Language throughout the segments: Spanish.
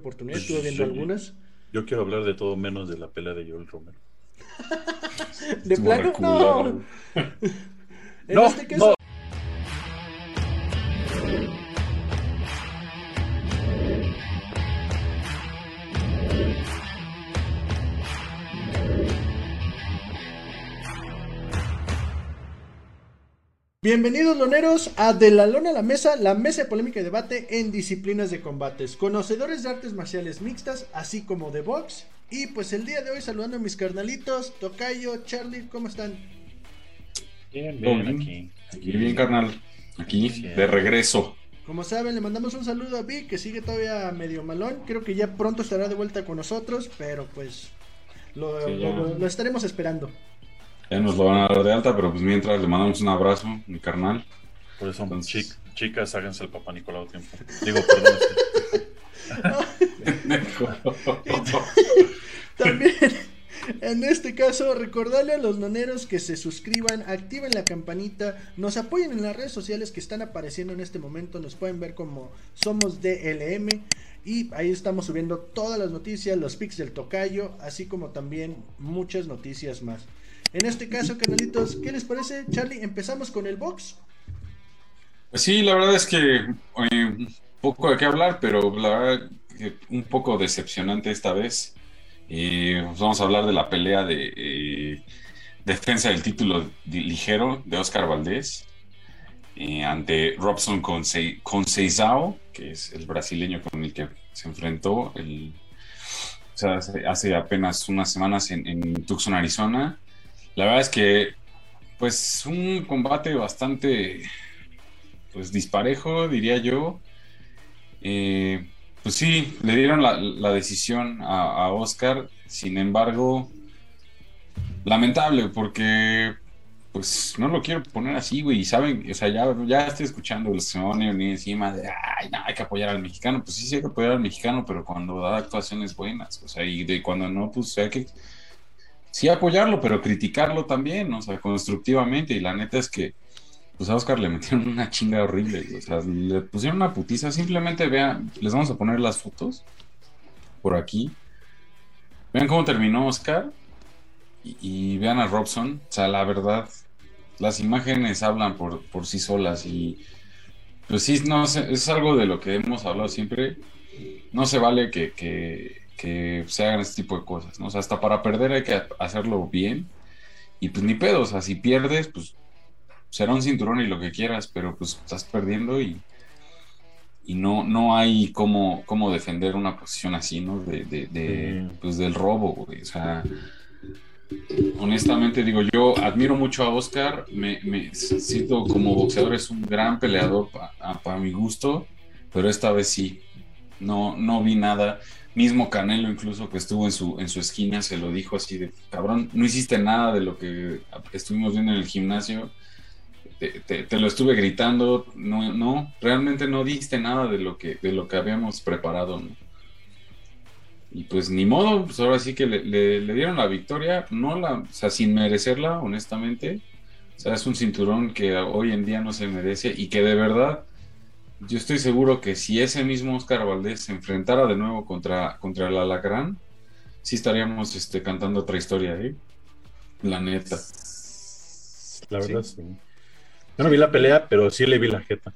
oportunidad, estuve viendo algunas. Yo quiero hablar de todo menos de la pelea de Joel Romero. ¿De plano? No. en No, este caso, Bienvenidos loneros a De la Lona a la Mesa, la mesa de polémica y debate en disciplinas de combates, conocedores de artes marciales mixtas, así como de box. Y pues el día de hoy saludando a mis carnalitos, Tocayo, Charlie, ¿cómo están? Bien, bien, bien. aquí. Aquí bien, carnal. Aquí, de regreso. Como saben, le mandamos un saludo a Vic, que sigue todavía medio malón. Creo que ya pronto estará de vuelta con nosotros, pero pues lo, Sí, ya. lo- lo estaremos esperando. Ya nos lo van a dar de alta, pero pues mientras le mandamos un abrazo, mi carnal. Por eso, Entonces- chic- chicas, háganse el papá Nicolau tiempo. Digo, perdón. También, en este caso, recordarle a los noneros que se suscriban, activen la campanita, nos apoyen en las redes sociales que están apareciendo en este momento, nos pueden ver como somos DLM y ahí estamos subiendo todas las noticias, los pics del tocayo, así como también muchas noticias más. En este caso, canalitos, ¿qué les parece? Charlie, empezamos con el box. Pues sí, la verdad es que un poco de qué hablar, pero la verdad que un poco decepcionante esta vez. Eh, pues vamos a hablar de la pelea de eh, defensa del título ligero de Oscar Valdés eh, ante Robson Conce- Conceição, que es el brasileño con el que se enfrentó o sea, hace, apenas unas semanas en Tucson, Arizona. La verdad es que, pues, un combate bastante pues disparejo, diría yo. Eh, pues sí, le dieron la, decisión a, a Oscar, sin embargo, lamentable, porque pues no lo quiero poner así, güey, saben, o sea, ya, ya estoy escuchando el sonio ni encima de, ay, no, hay que apoyar al mexicano, pues sí, sí hay que apoyar al mexicano, pero cuando da actuaciones buenas, o sea, y de cuando no, pues hay que, sí apoyarlo, pero criticarlo también, o sea, constructivamente, y la neta es que, pues a Oscar le metieron una chinga horrible, o sea, le pusieron una putiza. Simplemente vean, les vamos a poner las fotos por aquí. Vean cómo terminó Oscar y, vean a Robson. O sea, la verdad, las imágenes hablan por, por sí solas y pues sí, no sé, es algo de lo que hemos hablado siempre. No se vale que, que se hagan este tipo de cosas, ¿no? O sea, hasta para perder hay que hacerlo bien. Y pues ni pedo, o sea, si pierdes, pues será un cinturón y lo que quieras, pero pues estás perdiendo y, y no, no hay cómo, cómo defender una posición así, ¿no? De, de, de, pues del robo, güey. O sea, honestamente digo, yo admiro mucho a Oscar, me, me siento como boxeador, es un gran peleador para mi gusto, pero esta vez sí, no, no vi nada. Mismo Canelo, incluso que estuvo en su, en su esquina, se lo dijo así de cabrón, no hiciste nada de lo que estuvimos viendo en el gimnasio te, lo estuve gritando, no, no, realmente no diste nada de lo que, de lo que habíamos preparado, ¿no? Y pues ni modo, pues ahora sí que le dieron la victoria, no la, o sea, sin merecerla, honestamente. O sea, es un cinturón que hoy en día no se merece y que de verdad, yo estoy seguro que si ese mismo Oscar Valdés se enfrentara de nuevo contra, contra el Alacrán, sí estaríamos este, cantando otra historia, ¿eh? La neta. La verdad, sí. Yo no vi la pelea, pero sí le vi la jeta.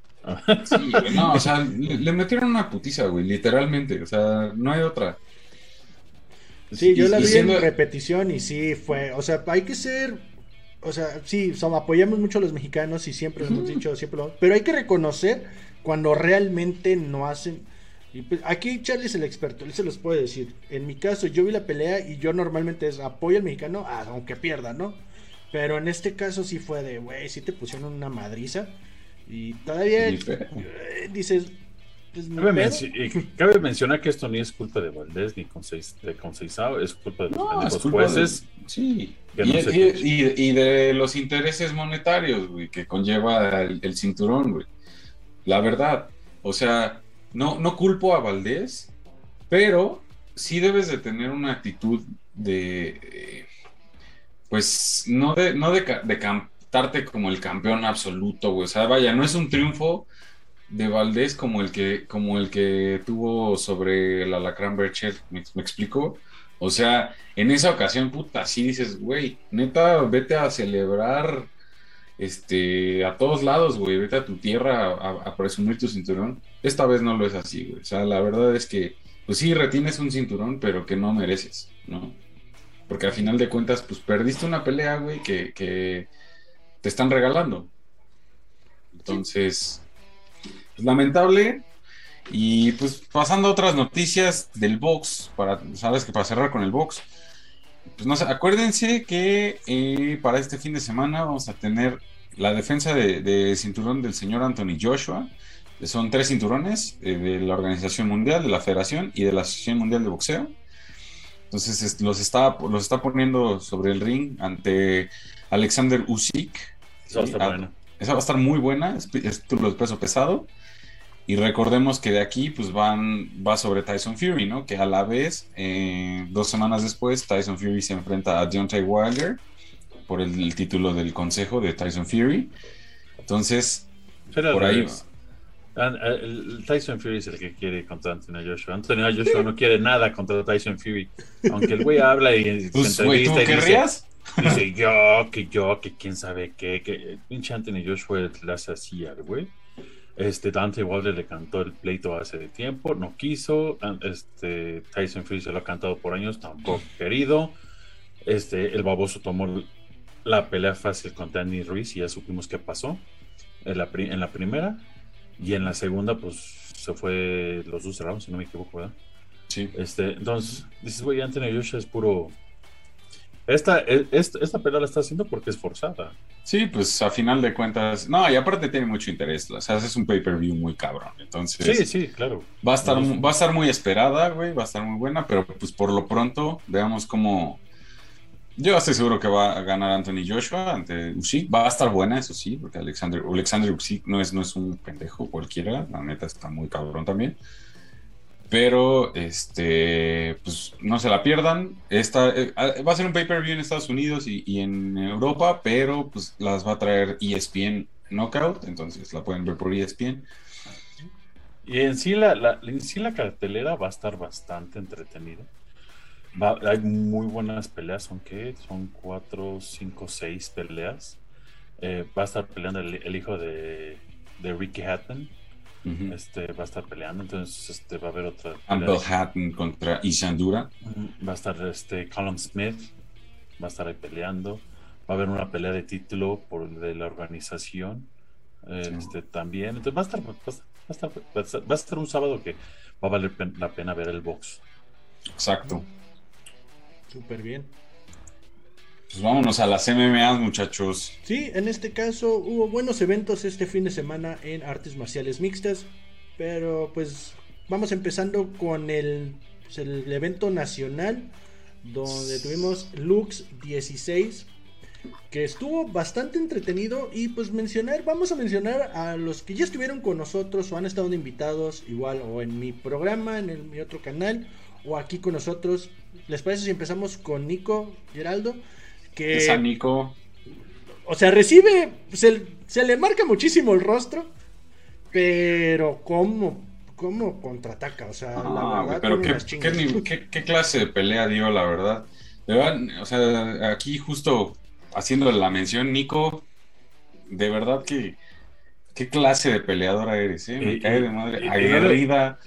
Sí, güey, no, o sea, le, le metieron una putiza, güey, literalmente, o sea, no hay otra. Sí, yo Y- la vi siendo- en repetición y sí fue, o sea, hay que ser, o sea, sí, somos, apoyamos mucho a los mexicanos y siempre lo hemos dicho, siempre lo, pero hay que reconocer cuando realmente no hacen. y pues, aquí Charlie es el experto, él se los puede decir. En mi caso, yo vi la pelea y yo normalmente es apoyo al mexicano, ah, aunque pierda, ¿no? Pero en este caso sí fue de, güey, sí te pusieron una madriza y todavía dices, pues, Cabe, mencionar que esto ni es culpa de Valdés ni de Conceição, es culpa de los No, de- jueces. Sí, y, no sé y- qué. y- y de los intereses monetarios, güey, que conlleva el, el cinturón, güey. La verdad, o sea, no, no culpo a Valdés, pero sí debes de tener una actitud de, eh, pues, no de, no de, de cantarte como el campeón absoluto, güey. O sea, vaya, no es un triunfo de Valdés como el que, como el que tuvo sobre el Alacrán Bercher, ¿me, me explico? O sea, en esa ocasión, puta, sí dices, güey, neta, vete a celebrar este, a todos lados, güey, vete a tu tierra a, a presumir tu cinturón. Esta vez no lo es así, güey. O sea, la verdad es que, pues sí, retienes un cinturón, pero que no mereces, ¿no? Porque al final de cuentas, pues perdiste una pelea, güey, que, que te están regalando. Entonces, pues, lamentable. Y pues pasando a otras noticias del box, para, sabes que para cerrar con el box, pues no sé, acuérdense que eh, para este fin de semana vamos a tener la defensa de, de cinturón del señor Anthony Joshua. Son tres cinturones eh, de la Organización Mundial, de la Federación y de la Asociación Mundial de Boxeo. Entonces es- los está, los está poniendo sobre el ring ante Alexander Usyk. Eso va a estar esa va a estar muy buena, es, es de peso pesado. Y recordemos que de aquí pues van, va sobre Tyson Fury, ¿no? Que a la vez, eh, dos semanas después, Tyson Fury se enfrenta a Deontay Wilder por el, el título del consejo de Tyson Fury. Entonces, por ahí Tyson Fury es el que quiere contra Anthony Joshua. Anthony Joshua no quiere nada contra Tyson Fury. Aunque el güey habla y pues, güey, ¿tú y dice, querrías? dice, yo, que yo, que quién sabe qué, que pinche Anthony Joshua le hace así al güey. Este Dante Wilder le cantó el pleito hace tiempo, no quiso. Este Tyson Fury se lo ha cantado por años, tampoco querido. Este, el baboso tomó la pelea fácil contra Andy Ruiz y ya supimos qué pasó en la, en la primera. Y en la segunda, pues se fue los dos rounds, si no me equivoco, ¿verdad? Sí. Este, entonces, dices, güey, Anthony Joshua es puro. Esta, e- esta, esta pelea la está haciendo porque es forzada. Sí, pues a final de cuentas, no, y aparte tiene mucho interés, o sea, es un pay-per-view muy cabrón, entonces Sí, sí, claro. va a estar, va a estar muy esperada, güey, va a estar muy buena, pero pues por lo pronto veamos cómo, yo estoy seguro que va a ganar Anthony Joshua ante Usyk, va a estar buena, eso sí, porque Alexander, Alexander Usyk no es, no es un pendejo cualquiera, la neta está muy cabrón también. Pero, este, pues no se la pierdan. Esta, eh, va a ser un pay-per-view en Estados Unidos y, en Europa, pero pues las va a traer ESPN Knockout, entonces la pueden ver por ESPN. Y en sí la, en sí la cartelera va a estar bastante entretenida. Hay muy buenas peleas, son qué? Son cuatro, cinco, seis peleas. Eh, va a estar peleando el, hijo de Ricky Hatton. Este va a estar peleando, entonces este va a haber otra. Campbell Hatton contra Isandura. Va a estar este Callum Smith, va a estar ahí peleando. Va a haber una pelea de título por de la organización eh, Sí. este, también. Entonces va a estar, va a estar, va a estar, va a estar- va a estar un sábado que va a valer la pena ver el box. Exacto. Súper bien. Pues vámonos a las MMAs, muchachos. Sí, en este caso hubo buenos eventos este fin de semana en artes marciales mixtas, pero pues vamos empezando con el, pues, el evento nacional donde tuvimos Lux 16 que estuvo bastante entretenido y pues mencionar, vamos a mencionar a los que ya estuvieron con nosotros o han estado invitados igual o en mi programa, en el- mi otro canal o aquí con nosotros. ¿Les parece si empezamos con Nico Geraldo? Que Esa Nico. o sea, recibe. Se, se le marca muchísimo el rostro. Pero, ¿cómo? ¿Cómo contraataca? O sea, Ah, la verdad, pero qué, qué qué- qué clase de pelea dio, la verdad. De verdad, o sea, aquí justo haciendo la mención, Nico, de verdad que qué clase de peleadora eres, ¿eh? Me Y- cae de y- madre. y- Aguerrida.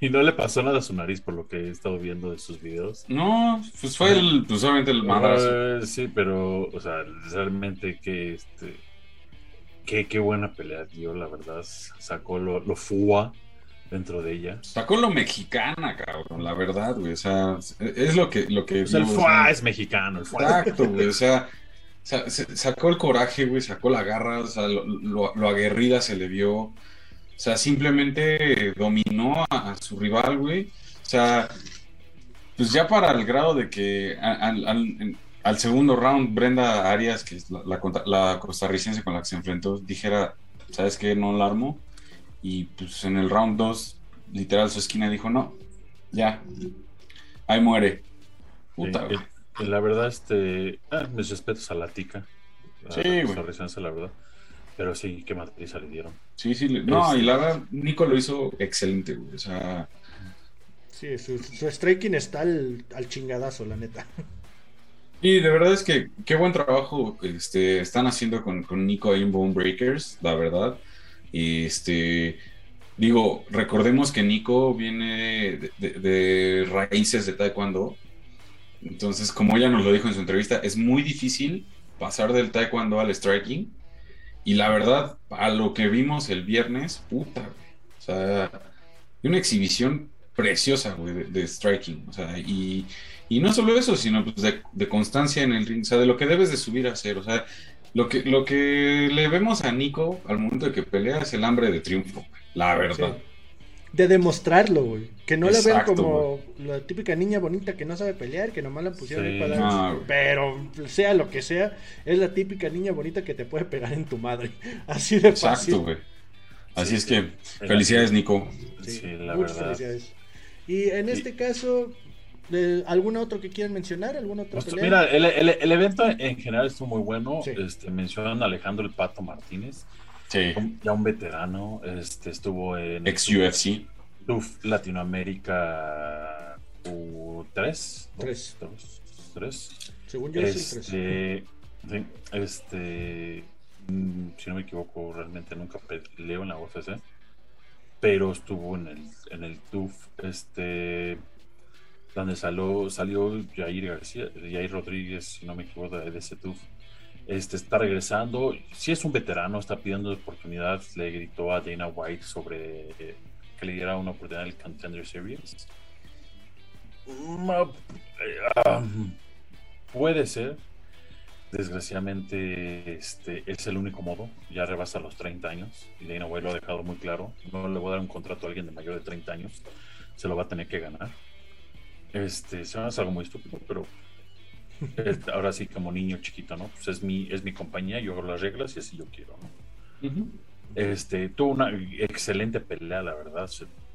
Y no le pasó nada a su nariz por lo que he estado viendo de sus videos. No, pues fue el, pues obviamente el madrazo. Eh, sí, pero, o sea, realmente que este. Qué, qué buena pelea dio, la verdad. Sacó lo, lo FUA dentro de ella. Sacó lo mexicana, cabrón, la verdad, güey. O sea, es lo que, lo que Pues el FUA es mexicano, el FUA. Exacto, güey. O sea, sa- se- sacó el coraje, güey, sacó la garra, o sea, lo, lo- lo aguerrida se le vio. O sea, simplemente dominó a, a su rival, güey. O sea, pues ya para el grado de que al, al- segundo round, Brenda Arias, que es la, la contra- la costarricense con la que se enfrentó, dijera, ¿sabes qué? No la armo. Y pues en el round 2, literal, su esquina dijo, no, ya, ahí muere. Puta, güey. la verdad, este. ah, mis respetos a la tica. A Sí, la güey. costarricense, la verdad. Pero sí, qué madriza le dieron. Sí, sí. No, Este- y la verdad, Nico lo hizo excelente, güey. O sea, Sí, su, su striking está al, al chingadazo, la neta. y de verdad es que qué buen trabajo este, están haciendo con, con Nico ahí en Bone Breakers, la verdad. Y este, digo, recordemos que Nico viene de, de- de raíces de Taekwondo. Entonces, como ella nos lo dijo en su entrevista, es muy difícil pasar del Taekwondo al striking. Y la verdad, a lo que vimos el viernes, puta, güey. O sea, una exhibición preciosa, güey, de, striking. O sea, y, y no solo eso, sino pues, de, constancia en el ring. O sea, de lo que debes de subir a hacer. O sea, lo que, lo que le vemos a Nico al momento de que pelea es el hambre de triunfo, güey, la verdad. De demostrarlo, güey. Que no la vean como la típica niña bonita que no sabe pelear, que nomás la pusieron ahí para dar. No. Pero sea lo que sea, es la típica niña bonita que te puede pegar en tu madre. Así de fácil. Exacto, güey. Así Sí, es sí. que, felicidades, Nico. Sí, Sí, la muchas verdad. felicidades. Y en este caso, ¿de ¿algún otro que quieran mencionar? ¿Alguna otra Pues, pelea? mira, el, el- el evento en general estuvo muy bueno. Sí. Este, mencionan a Alejandro el Pato Martínez, Sí. ya un veterano. Este, estuvo en Ex UFC. TUF Latinoamérica U3. Tres. Dos, tres. Según yo es el 3. Este, sí, este, mm, si no me equivoco, realmente nunca peleó en la UFC, pero estuvo en el, en el TUF, este, donde salió, salió Jair García, Jair Rodríguez, si no me equivoco, de, de ese TUF. Este está regresando, si es un veterano, está pidiendo oportunidad, le gritó a Dana White sobre eh, que le diera una oportunidad en el Contender Series. Eh, Puede ser. Desgraciadamente, este es el único modo. Ya rebasa los 30 años. Y Dana White lo ha dejado muy claro. No le voy a dar un contrato a alguien de mayor de 30 años. Se lo va a tener que ganar. Este, se me hace algo muy estúpido, pero ahora sí, como niño chiquito, ¿no? Pues es mi, es mi compañía, yo hago las reglas y así yo quiero, ¿no? Este, tuvo una excelente pelea, la verdad,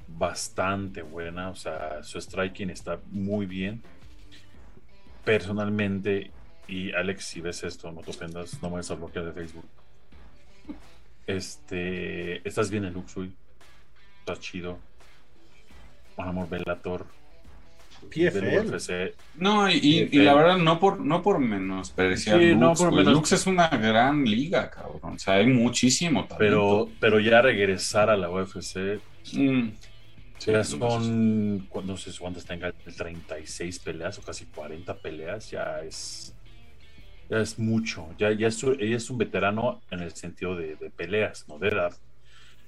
bastante buena, o sea, su striking está muy bien. Personalmente, y Alex, si ves esto, no te ofendas, no me vas a bloquear de Facebook. Este, estás bien en Luxury, estás chido. Amor Bellator, del PFL. UFC, No, y, y- y la verdad, no por, no por menospreciar Sí, no Lux, por güey. menos- Lux es una gran liga, cabrón. O sea, hay muchísimo talento. pero, pero ya regresar a la UFC Mm, sí, ya no, son, no sé cuántas tenga, 36 peleas o casi 40 peleas, ya es, ya es mucho. Ya, ya es, ella es un veterano en el sentido de, de peleas, no de edad.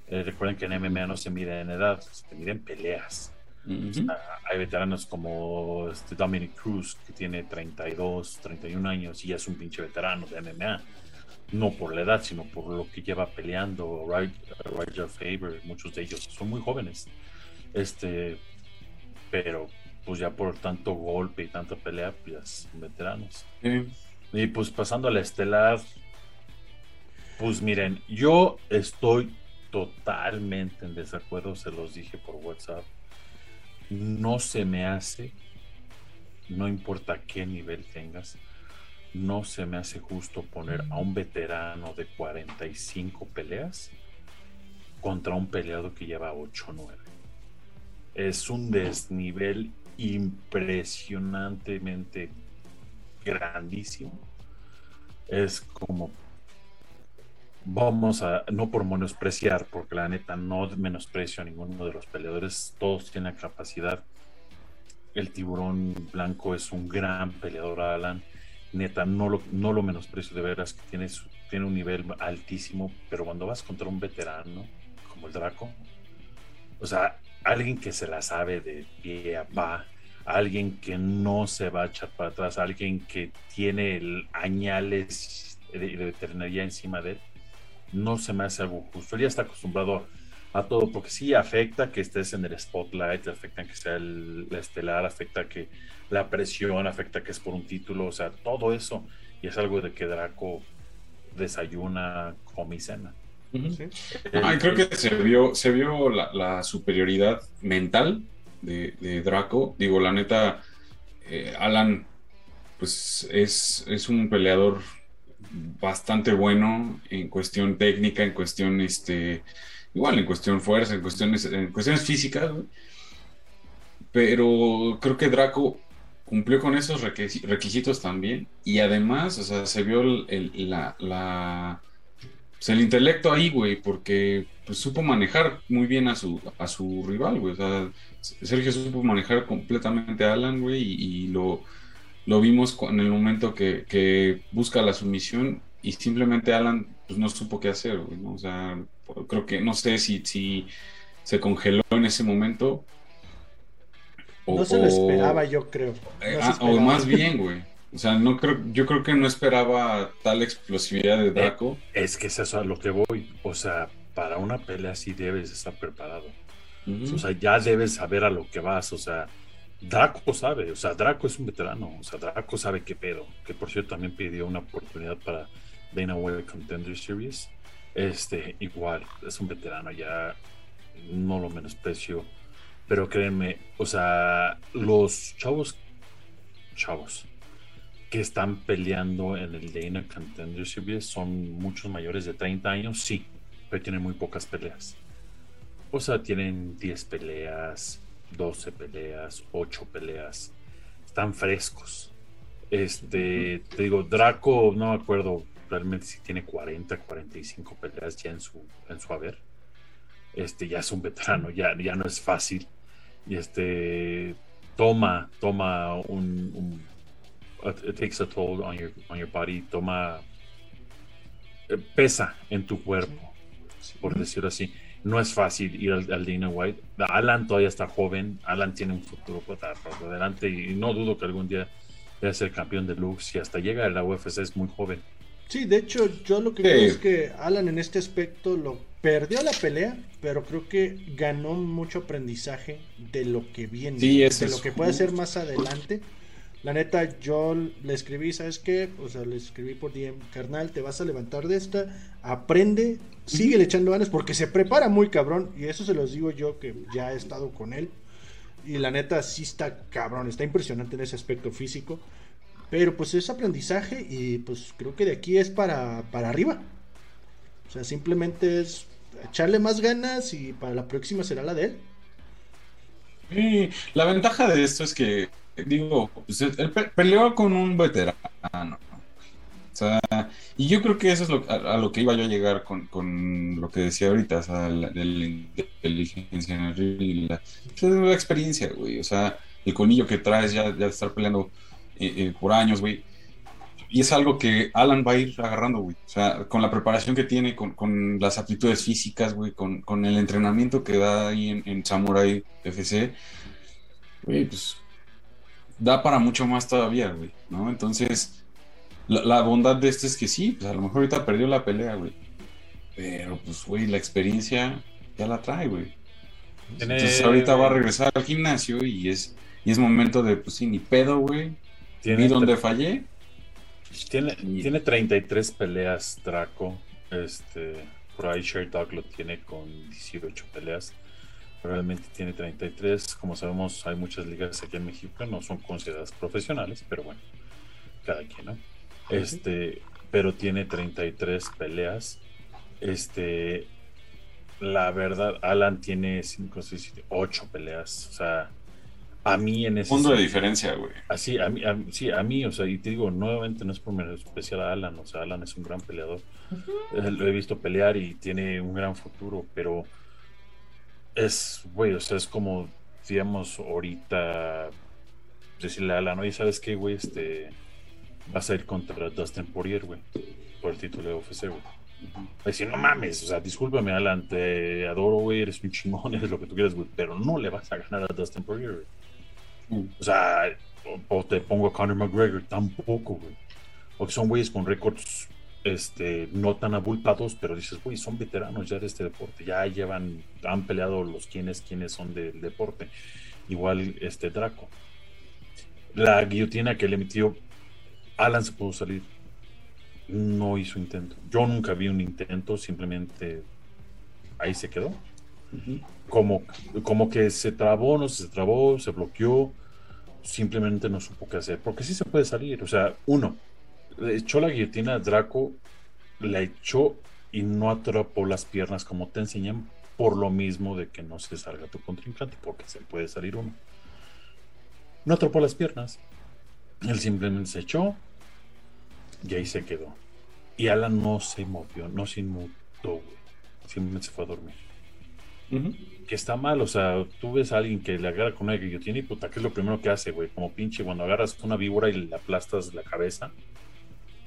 Eh, recuerden que en MMA no se mide en edad, se mide hay veteranos como este Dominic Cruz, que tiene 32, 31 años y ya es un pinche veterano de MMA. No por la edad, sino por lo que lleva peleando. Roger Faber, muchos de ellos son muy jóvenes. Este, pero pues ya por tanto golpe y tanta pelea, pues ya son veteranos. Y pues pasando a la estelar, pues miren, yo estoy totalmente en desacuerdo, se los dije por WhatsApp. No se me hace, no importa qué nivel tengas, no se me hace justo poner a un veterano de 45 peleas contra un peleado que lleva 8 o 9. Es un desnivel impresionantemente grandísimo. Es como vamos a, no por menospreciar, porque la neta no menosprecio a ninguno de los peleadores, todos tienen la capacidad. El tiburón blanco es un gran peleador, Alan. Neta, no lo, no lo menosprecio de veras, que tiene, tiene un nivel altísimo, pero cuando vas contra un veterano como el Draco, o sea, alguien que se la sabe de pie a pa, alguien que no se va a echar para atrás, alguien que tiene añales de, de veterinaria encima de él, no se me hace algo justo. Él ya está acostumbrado a todo, porque sí afecta que estés en el spotlight, afecta que sea el, la estelar, afecta que la presión, afecta que es por un título, o sea, todo eso. Y es algo de que Draco desayuna, come y cena. Sí. Ay, creo que se vio, se vio la, la superioridad mental de, de Draco. Digo, la neta, eh, Alan, pues es, es un peleador bastante bueno en cuestión técnica, en cuestión, este, igual en cuestión fuerza, en cuestiones, en cuestiones físicas, Pero creo que Draco cumplió con esos requisitos también. Y además, o sea, se vio el, la, la pues, el intelecto ahí, güey, porque pues, supo manejar muy bien a su, a su rival, güey. O sea, Sergio supo manejar completamente a Alan, güey, y, lo, lo vimos en el momento que, busca la sumisión y simplemente Alan pues, no supo qué hacer, güey, ¿no? O sea, creo que no sé si, si se congeló en ese momento. O, no se lo esperaba, yo creo. Eh, ah, o más bien, güey. O sea, no creo, yo creo que no esperaba tal explosividad de Draco. Eh, es que es eso a lo que voy. O sea, para una pelea así debes estar preparado. O sea, ya debes saber a lo que vas. O sea, Draco sabe. O sea, Draco es un veterano. O sea, Draco sabe qué pedo. Que por cierto también pidió una oportunidad para Dana White Contender Series. Este, igual, es un veterano, ya no lo menosprecio. Pero créanme, o sea, los chavos, chavos, que están peleando en el Dana Contender Series son muchos mayores de 30 años, sí, pero tienen muy pocas peleas. O sea, tienen 10 peleas, 12 peleas, 8 peleas. Están frescos. Este, te digo, Draco, no me acuerdo realmente si tiene 40, 45 peleas ya en su, en su haber. Este, ya es un veterano, ya, ya no es fácil. Y este, toma, toma un it takes a toll on your, on your body, toma, eh, pesa en tu cuerpo, por decirlo así. No es fácil ir al, Dana White. Alan todavía está joven, Alan tiene un futuro por adelante y no dudo que algún día vaya a ser campeón de Lux y hasta llega a la UFC es muy joven. Sí, de hecho, yo lo que creo es que Alan en este aspecto lo perdió la pelea, pero creo que ganó mucho aprendizaje de lo que viene, de lo que puede hacer más adelante. La neta, yo le escribí, ¿sabes qué? O sea, le escribí por DM, carnal, te vas a levantar de esta, aprende, sigue echando ganas, porque se prepara muy cabrón, y eso se los digo yo que ya he estado con él. Y la neta, sí está cabrón, está impresionante en ese aspecto físico. Pero pues es aprendizaje y pues creo que de aquí es para, para arriba. O sea, simplemente es echarle más ganas y para la próxima será la de él. Sí, la ventaja de esto es que digo, pues, él peleó con un veterano. Y yo creo que eso es lo, a, lo que iba yo a llegar con, con lo que decía ahorita, o sea, la, de la inteligencia en el y la, la, experiencia, güey. O sea, el colmillo que traes ya, ya de estar peleando eh, eh, por años, güey. Y es algo que Alan va a ir agarrando, güey. O sea, con la preparación que tiene, con, con las aptitudes físicas, güey, con, el entrenamiento que da ahí en, en Samurai FC, güey, pues da para mucho más todavía, güey. Entonces, la, bondad de esto es que sí, pues a lo mejor ahorita perdió la pelea, güey. Pero, pues, güey, la experiencia ya la trae, güey. Entonces, ahorita va a regresar al gimnasio y es, y es momento de, pues sí, ni pedo, güey. Ni donde fallé. Tiene, tiene 33 peleas, Draco. Este, por ahí Dog lo tiene con 18 peleas realmente tiene 33. Como sabemos, hay muchas ligas aquí en México que no son consideradas profesionales, pero bueno, cada quien, ¿no? Este, pero tiene 33 peleas. Este, la verdad, Alan tiene 5, 6, 7, 8 peleas. O sea, a mí en ese. Punto de diferencia, güey. Así, a mí, sí, a mí, o sea, y te digo, nuevamente no es por menos especial a Alan, o sea, Alan es un gran peleador. Lo he visto pelear y tiene un gran futuro, pero es, güey, o sea, es como, digamos, ahorita decirle a Alan, oye, ¿sabes qué, güey? Este, vas a ir contra Dustin Poirier, güey, por el título de UFC, güey. Decir, no mames, o sea, discúlpame, Alan, te adoro, güey, eres un chingón, eres lo que tú quieras, güey, pero no le vas a ganar a Dustin Poirier, güey. Mm. O sea, o, te pongo a Conor McGregor, tampoco, güey. O que son güeyes con récords este, no tan abultados, pero dices, güey, son veteranos ya de este deporte, ya llevan, han peleado los quienes, quienes son del deporte. Igual este Draco. La guillotina que le metió Alan se pudo salir. No hizo intento. Yo nunca vi un intento, simplemente ahí se quedó. como, como que se trabó, no se trabó, se bloqueó, simplemente no supo qué hacer. Porque sí se puede salir. O sea, uno, le echó la guillotina a Draco, la echó y no atrapó las piernas como te enseñan, por lo mismo de que no se salga tu contrincante, porque se puede salir uno. No atrapó las piernas. Él simplemente se echó y ahí se quedó. Y Alan no se movió, no se inmutó, güey. Simplemente se fue a dormir. Que está mal, o sea, tú ves a alguien que le agarra con una guillotina y puta, ¿qué es lo primero que hace, güey? Como pinche, cuando agarras una víbora y le aplastas la cabeza,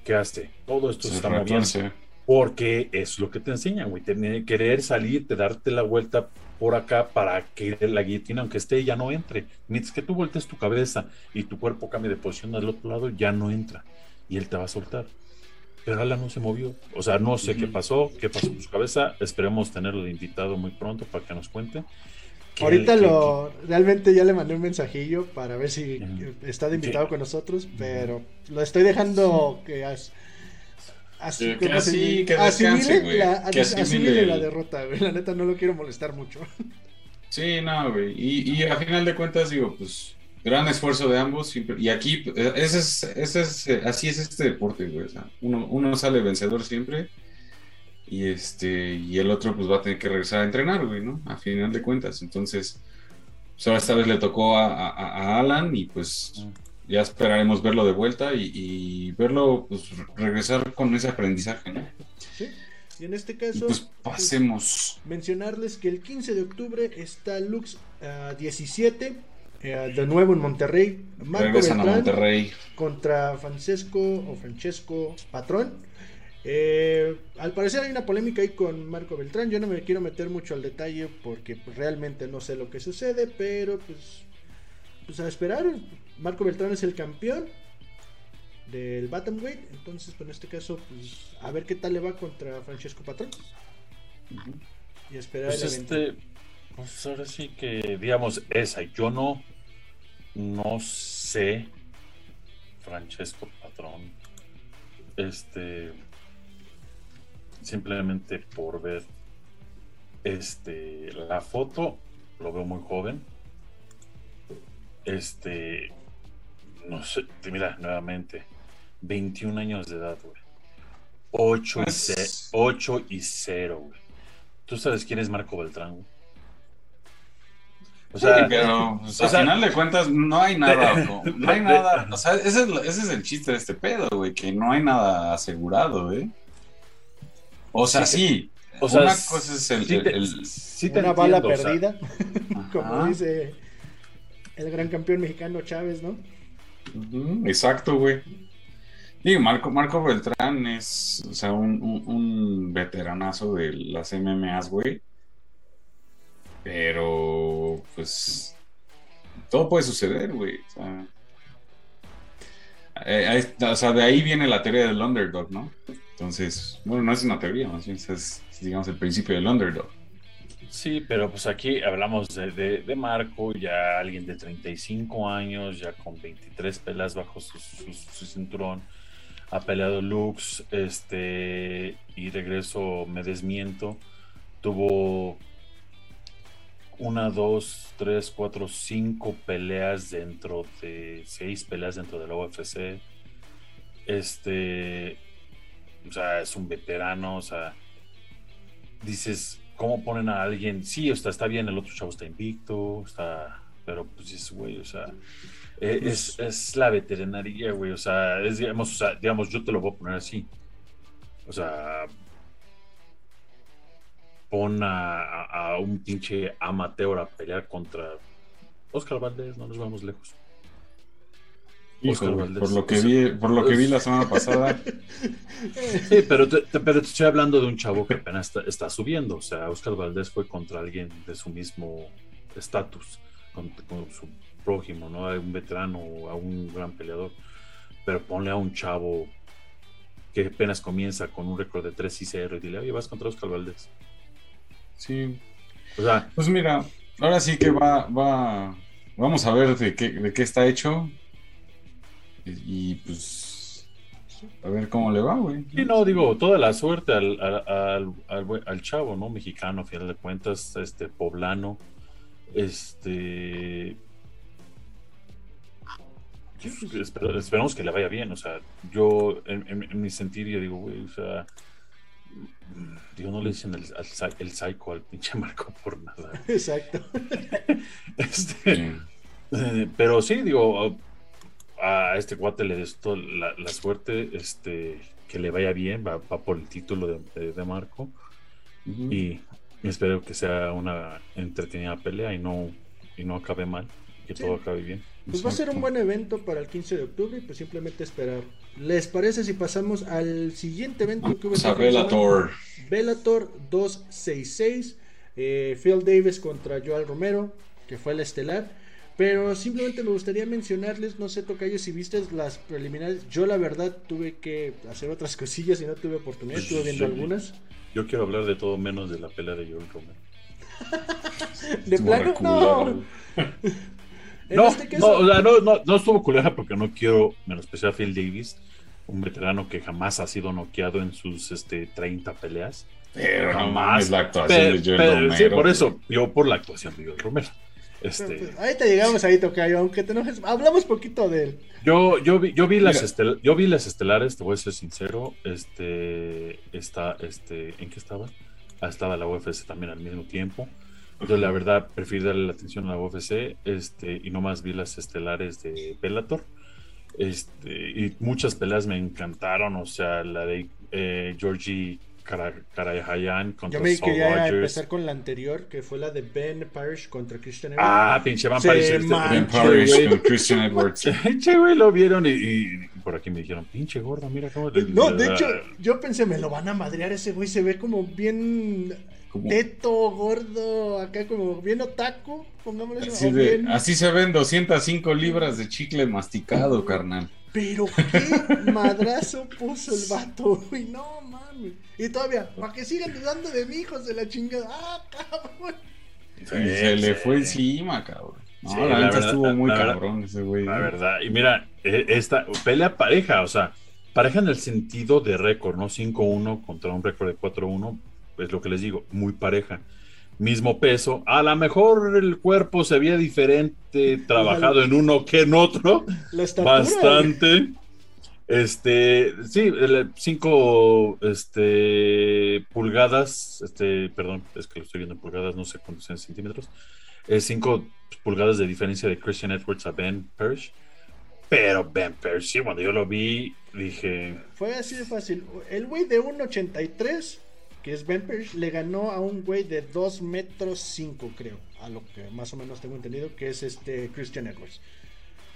¿qué hace? Todo esto se, está moviendo. Porque es lo que te enseñan, güey. Querer salir, de darte la vuelta por acá para que la guillotina, aunque esté, ya no entre. Mientras que tú voltees tu cabeza y tu cuerpo cambie de posición al otro lado, ya no entra. Y él te va a soltar. Pero Alan no se movió. O sea, no sé qué pasó, qué pasó con su cabeza. Esperemos tenerlo de invitado muy pronto para que nos cuente. Ahorita lo realmente ya le mandé un mensajillo para ver si está de invitado con nosotros, pero lo estoy dejando que así, que, así, que asimile, la, asimile la derrota, güey. La neta no lo quiero molestar mucho. Sí, no, güey. Y, y a final de cuentas digo, pues gran esfuerzo de ambos. Y, aquí, eh, ese es, ese es, eh, así es este deporte, güey. O sea, uno, uno sale vencedor siempre. Y este, y el otro pues va a tener que regresar a entrenar, güey, ¿no? A final de cuentas. Entonces, pues ahora esta vez le tocó a, Alan y pues ya esperaremos verlo de vuelta y, verlo pues regresar con ese aprendizaje, ¿no? Sí. Y en este caso, pues pasemos. Pues, mencionarles que el 15 de octubre está Lux 17 eh, de nuevo en Monterrey. Marco Monterrey. Contra Francesco o Francesco Patrón. Eh, al parecer hay una polémica ahí con Marco Beltrán. Yo no me quiero meter mucho al detalle porque pues, realmente no sé lo que sucede, pero pues, pues a esperar. Marco Beltrán es el campeón del Weight Entonces, pues, en este caso, pues a ver qué tal le va contra Francesco Patrón. Y esperar pues este, pues ahora sí que, digamos, esa. Yo no, no sé, Francesco Patrón, este, simplemente por ver, este, la foto, lo veo muy joven. Este, no sé, mira, nuevamente, 21 años de edad, güey. 8 y, 8 y 0, güey. ¿Tú sabes quién es Marco Beltrán, güey? O sea, pero pues, al final de cuentas no hay nada, no, hay nada, o sea, ese es, el chiste de este pedo, güey, que no hay nada asegurado, ¿eh? O sea, sí, o sea, una cosa es el, una bala perdida, como dice el gran campeón mexicano Chávez, ¿no? exacto, güey. Y Marco, Marco Beltrán es, o sea, un, un, un veteranazo de las MMAs, güey pero, pues, todo puede suceder, güey. Eh, o sea, de ahí viene la teoría del underdog, ¿no? Entonces, bueno, no es una teoría, más es, digamos, el principio del underdog. Sí, pero pues aquí hablamos de, de, Marco, ya alguien de 35 años, ya con 23 pelas bajo su, su, cinturón, ha peleado Lux, este, y regreso, me desmiento, tuvo una, dos, tres, cuatro, cinco peleas dentro de seis peleas dentro de la UFC. Este, o sea, es un veterano, o sea, dices, ¿cómo ponen a alguien? Sí, o sea, está bien, el otro chavo está invicto, está, pero pues es, güey, o sea, e, es, es, la veterinaria, güey, o sea, es, digamos, o sea, digamos, yo te lo voy a poner así. O sea, pon a, un pinche amateur a pelear contra Oscar Valdés, no nos vamos lejos. Oscar. Por lo que vi, por lo que vi la semana pasada. sí, pero te, pero te estoy hablando de un chavo que apenas está, subiendo. O sea, Oscar Valdés fue contra alguien de su mismo estatus, con, su prójimo, ¿no? A un veterano, a un gran peleador. Pero ponle a un chavo que apenas comienza con un récord de 3 y 0 y dile, oye, vas contra Oscar Valdés. Sí. O sea, pues mira, ahora sí que va, va, vamos a ver de qué, de qué está hecho. Y, pues, a ver cómo le va, güey. Y no, digo, toda la suerte al, al, al, chavo, ¿no? Mexicano, final de cuentas, este, poblano. Este. pues, espero- esperamos que le vaya bien. O sea, yo, en, en- en mi sentir, yo digo, güey, o sea, digo, no le dicen el, psycho al pinche Marco por nada. Exacto. Este, eh, pero sí, digo, a este guate le desto la, la suerte, este, que le vaya bien, va, va por el título de, de- de Marco. Y espero que sea una entretenida pelea y no, y no acabe mal, que Sí. todo acabe bien. Pues va a ser un buen evento para el 15 de octubre y pues simplemente esperar. ¿Les parece si pasamos al siguiente evento que hubo este a? Bellator. Bellator 266. eh, Phil Davis contra Joel Romero, que fue el estelar. Pero simplemente me gustaría mencionarles, no sé, Tocayo, si viste las preliminares. Yo, la verdad, tuve que hacer otras cosillas y no tuve oportunidad. Estuve viendo Sí. algunas. Yo quiero hablar de todo menos de la pelea de Joel Romero. De plano, no. No, este no, o sea, no, no, no estuvo culera porque no quiero menospreciar a Phil Davis, un veterano que jamás ha sido noqueado en sus este, 30 peleas. Pero Jamás. la actuación Pero- de Joel pero- Romero. sí, por eso, yo por la actuación de Joel Romero. pues, Este, ahorita llegamos ahí, Tocayo, aunque te enojes. Hablamos poquito de él. yo, yo vi, yo vi las estel- yo vi las estelares, te voy a ser sincero. Este, está, este, ¿en qué estaba? Ah, estaba la UFC también al mismo tiempo. Yo la verdad prefiero darle la atención a la UFC, este, y nomás vi las estelares de Bellator. Este, y muchas peleas me encantaron, o sea, la de eh, Georgie Kara- Karajayan contra Yo me Saul quería Rogers. empezar con la anterior, que fue la de Ben Parrish contra Christian Evans. Ah, pinche Van Se Paris. este- Ben Parrish con Christian Edwards. Che, güey, lo vieron y, y por aquí me dijeron, pinche gorda, mira cómo le- No, de hecho, yo pensé, me lo van a madrear ese güey, se ve como bien Como- teto, gordo, acá como bien otaku, pongámosle Así, o de- bien- así se ven 205 libras de chicle masticado, carnal. Pero qué madrazo puso el vato, güey, no mames. Y todavía, para que sigan dudando de mí, hijos de la chingada. Ah, cabrón. Y se le sí. fue encima, cabrón. No, Sí, la, la verdad, estuvo muy la verdad. cabrón ese güey. La verdad, y mira, e- esta pelea pareja, o sea, pareja en el sentido de récord, ¿no? 5-1 contra un récord de 4-1, es lo que les digo, muy pareja. Mismo peso, a lo mejor el cuerpo se veía diferente, trabajado en uno que en otro, bastante. Este, sí, 5 este, pulgadas, este, perdón, es que lo estoy viendo en pulgadas, no sé cuántos sean centímetros. 5 pulgadas de diferencia de Christian Edwards a Ben Parrish. Pero Ben Parrish, sí, cuando yo lo vi, dije, Fue así de fácil. El güey de 1.83, que es Ben Parrish, le ganó a un güey de 2 metros 5, creo. A lo que más o menos tengo entendido, que es este Christian Edwards.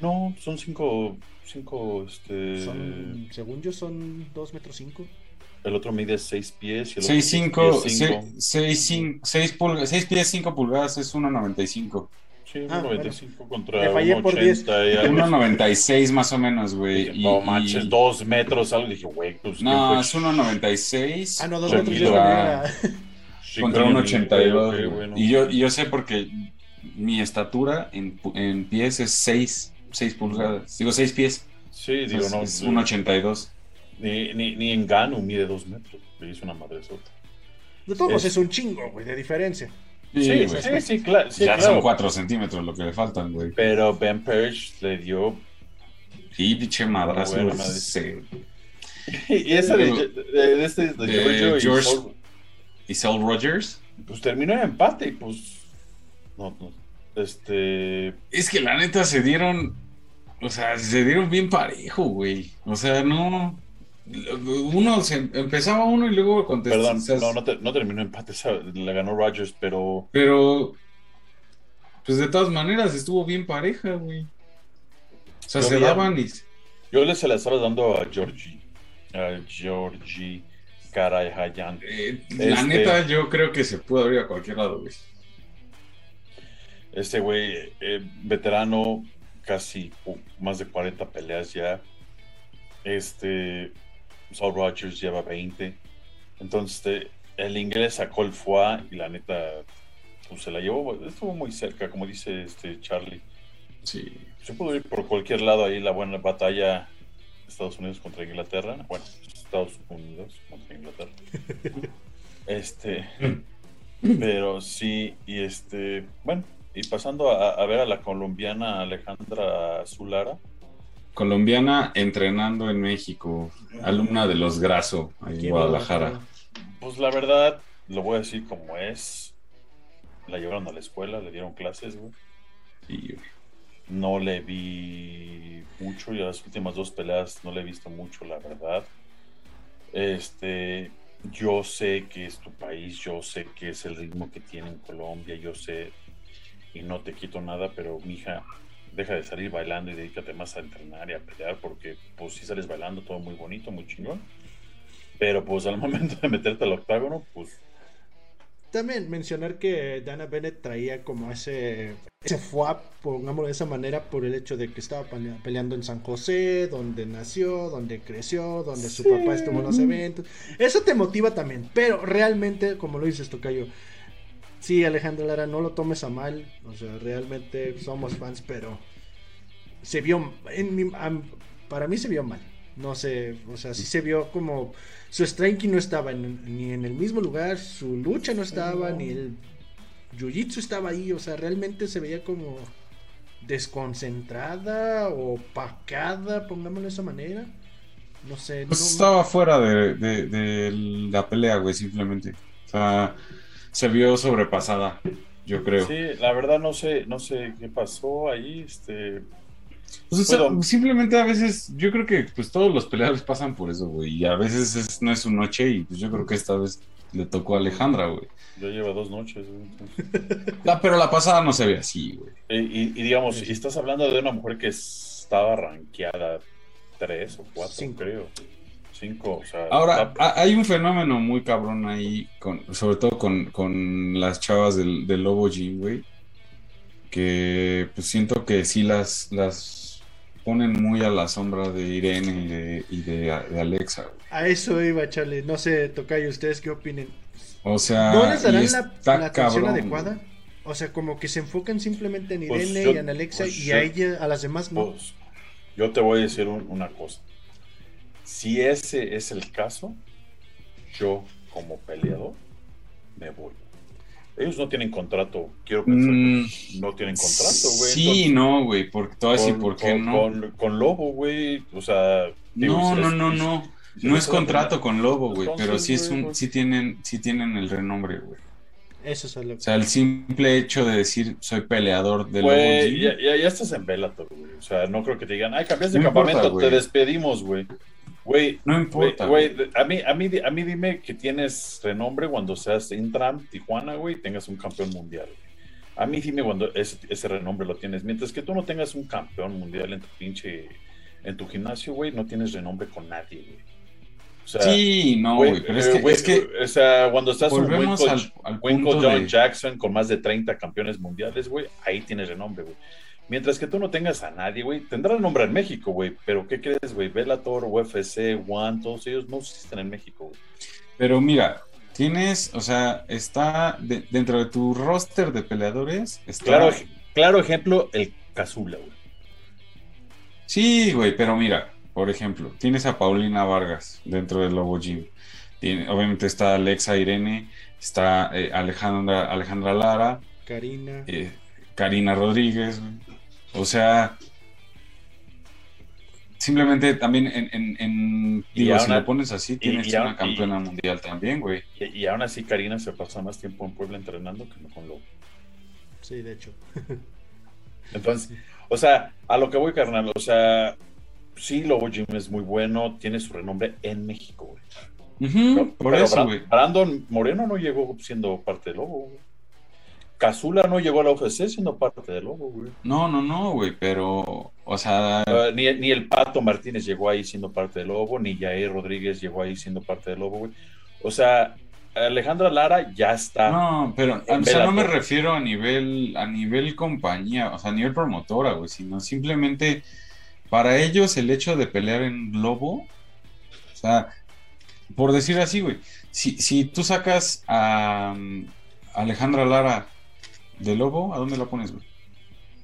no, son 5, 5, este, Son, según yo, son 2 metros 5. el otro mide 6 pies y el otro 6, 5, seis pies, cinco. 6, 6, 6 pies 5 pulgadas es 1.95. Sí, Ah, 1.95 contra Le fallé por 1.80 y algo. 1.96 más o menos, güey. No y- manches, dos metros, algo. Dije, güey, pues. No, ¿quién es fue? 1.96. Ah, no, 2 Tranquilo, metros ah. Sí, contra coño, un 82. ok, güey. bueno. Y yo, y yo sé porque mi estatura en, en pies es 6, 6 pulgadas. Digo 6 pies. Sí, digo, no. es un 82. Ni, ni, ni en Gano mide dos metros. Le hizo una madre sota. De todos Es- es un chingo, güey, de diferencia. Sí, sí, sí, claro. ya claro. son 4 centímetros lo que le faltan, güey. Pero Ben Parrish le dio. Y pinche madrazo. Se- Y ese de, de, de este de De George- Y Saul Rogers. pues terminó en empate y pues. No, no. Este. Es que la neta se dieron. O sea, se dieron bien parejo, güey. O sea, no. Uno se empezaba uno y luego contestó. Perdón, o sea, no, no, te- no terminó empate. La ganó Rogers, pero. Pero. Pues de todas maneras estuvo bien pareja, güey. O sea, Yo se daban y. Yo le se la estaba dando a Georgie. A Georgie Karajayan. eh, La Este- neta, yo creo que se pudo abrir a cualquier lado, güey. Este güey, eh, veterano, casi uh, más de 40 peleas ya. Este, Saul Rogers lleva 20. Entonces, este, el inglés sacó el foie y la neta, pues se la llevó. Estuvo muy cerca, como dice este Charlie. Sí. Se pudo ir por cualquier lado ahí la buena batalla Estados Unidos contra Inglaterra. Bueno, Estados Unidos contra Inglaterra. Este, pero sí, y este, bueno, y pasando a, a ver a la colombiana Alejandra Zulara, colombiana entrenando en México, alumna de los Graso, en Guadalajara. Pues la verdad, lo voy a decir como es. La llevaron a la escuela, le dieron clases, güey. Y, No le vi mucho, ya las últimas dos peleas no le he visto mucho, la verdad. Este, yo sé que es tu país, yo sé que es el ritmo que tiene en Colombia, yo sé, y no te quito nada, pero mija, deja de salir bailando y dedícate más a entrenar y a pelear, porque pues si sales bailando todo muy bonito, muy chingón. Pero pues al momento de meterte al octágono, pues También mencionar que Dana Bennett traía como ese, ese fuap, pongámoslo de esa manera, por el hecho de que estaba pelea- peleando en San José, donde nació, donde creció, donde su papá estuvo en los eventos. Eso te motiva también, pero realmente, como lo dices, Tocayo, sí, Alejandro Lara, no lo tomes a mal, o sea, realmente somos fans, pero se vio, en mi- para mí se vio mal. No sé, o sea, sí se vio como su striking no estaba en- ni en el mismo lugar, su lucha no estaba, ni el jiu-jitsu estaba ahí, o sea, realmente se veía como desconcentrada o opacada, pongámoslo de esa manera. No sé, Pues no- estaba fuera de, de- de la pelea, güey, simplemente. O sea, se vio sobrepasada, yo creo. sí, la verdad no sé, no sé qué pasó ahí, este, Pues, o sea, Pero- simplemente a veces, yo creo que pues todos los peleadores pasan por eso, güey. Y a veces es- no es su noche y pues yo creo que esta vez le tocó a Alejandra, güey. ya lleva dos noches, güey. Ah, pero la pasada no se ve así, güey. Y, y- y digamos, y estás hablando de una mujer que estaba rankeada tres o cuatro, Cinco. creo. Cinco, o sea. Ahora, hay un fenómeno muy cabrón ahí, con, sobre todo con, con las chavas del, del Lobo Gym, güey. Que pues siento que sí las, las ponen muy a la sombra de Irene y de, y de, de Alexa, güey. A eso iba, Charlie. No sé, Tocayo, ¿ustedes qué opinen? O sea, ¿No les darán la, la atención adecuada? güey. O sea, como que se enfocan simplemente en Pues Irene yo- y en Alexa pues y yo- a ella, a las demás no. pues, yo te voy a decir un- una cosa. Si ese es el caso, yo como peleador me voy. Ellos no tienen contrato, quiero pensar Mm, que no tienen contrato, güey. Sí, entonces- no, güey, porque te voy a decir con- por qué con- no. Con, con Lobo, güey, o sea... digo, No, si no, es- no, no. si No es contrato con Lobo, güey, pero sí es un, pues- sí tienen, sí tienen el renombre, güey. Eso es lo O sea, el simple hecho de decir soy peleador de Lobo Güey, ya, ya, ya estás en Bellator, güey. O sea, no creo que te digan, ay, cambiaste de No importa, campamento, güey. te despedimos, güey. Güey, no importa, güey, güey. a mí, a, mí, a mí dime que tienes renombre cuando seas Intram, Tijuana, güey, y tengas un campeón mundial. A mí dime cuando ese, ese renombre lo tienes. Mientras que tú no tengas un campeón mundial en tu pinche, en tu gimnasio, güey, no tienes renombre con nadie, güey. O sea, Sí, no, güey, pero es eh, que, güey, es que o sea, cuando estás un buen coach, al, al Winkle punto John de... Jackson con más de 30 campeones mundiales, güey, ahí tienes renombre, güey. Mientras que tú no tengas a nadie, güey, tendrá nombre en México, güey, pero ¿qué crees, güey? Bellator, UFC, One, todos ellos no existen en México, güey. Pero mira, tienes, o sea, está de- dentro de tu roster de peleadores. Está... Claro, claro ejemplo, el Cazula, güey. Sí, güey, pero mira, por ejemplo, tienes a Paulina Vargas dentro del Lobo Gym. Tiene- obviamente está Alexa Irene, está eh, Alejandra, Alejandra Lara, Karina. eh, Karina Rodríguez. güey. O sea, simplemente también en, en- en- Y digo, si aún lo pones así, tienes y una campeona mundial también, güey. Y, y aún así Karina se pasa más tiempo en Puebla entrenando que no con Lobo. Sí, de hecho. Entonces, o sea, a lo que voy, carnal, o sea, sí, Lobo Jim es muy bueno, tiene su renombre en México, güey. Pero- por pero eso, Bra- güey. Brandon Moreno no llegó siendo parte de Lobo, güey. Cazula no llegó a la UFC siendo parte de Lobo, güey. No, no, no, güey, pero, o sea, Ah, ni, ni el Pato Martínez llegó ahí siendo parte de Lobo, ni Jair Rodríguez llegó ahí siendo parte de Lobo, güey. O sea, Alejandra Lara ya está. no, pero, o sea, no me refiero a nivel, a nivel compañía, o sea, a nivel promotora, güey, sino simplemente para ellos el hecho de pelear en Lobo, o sea, por decir así, güey, si, si tú sacas a um, Alejandra Lara de Lobo, ¿a dónde la pones, güey?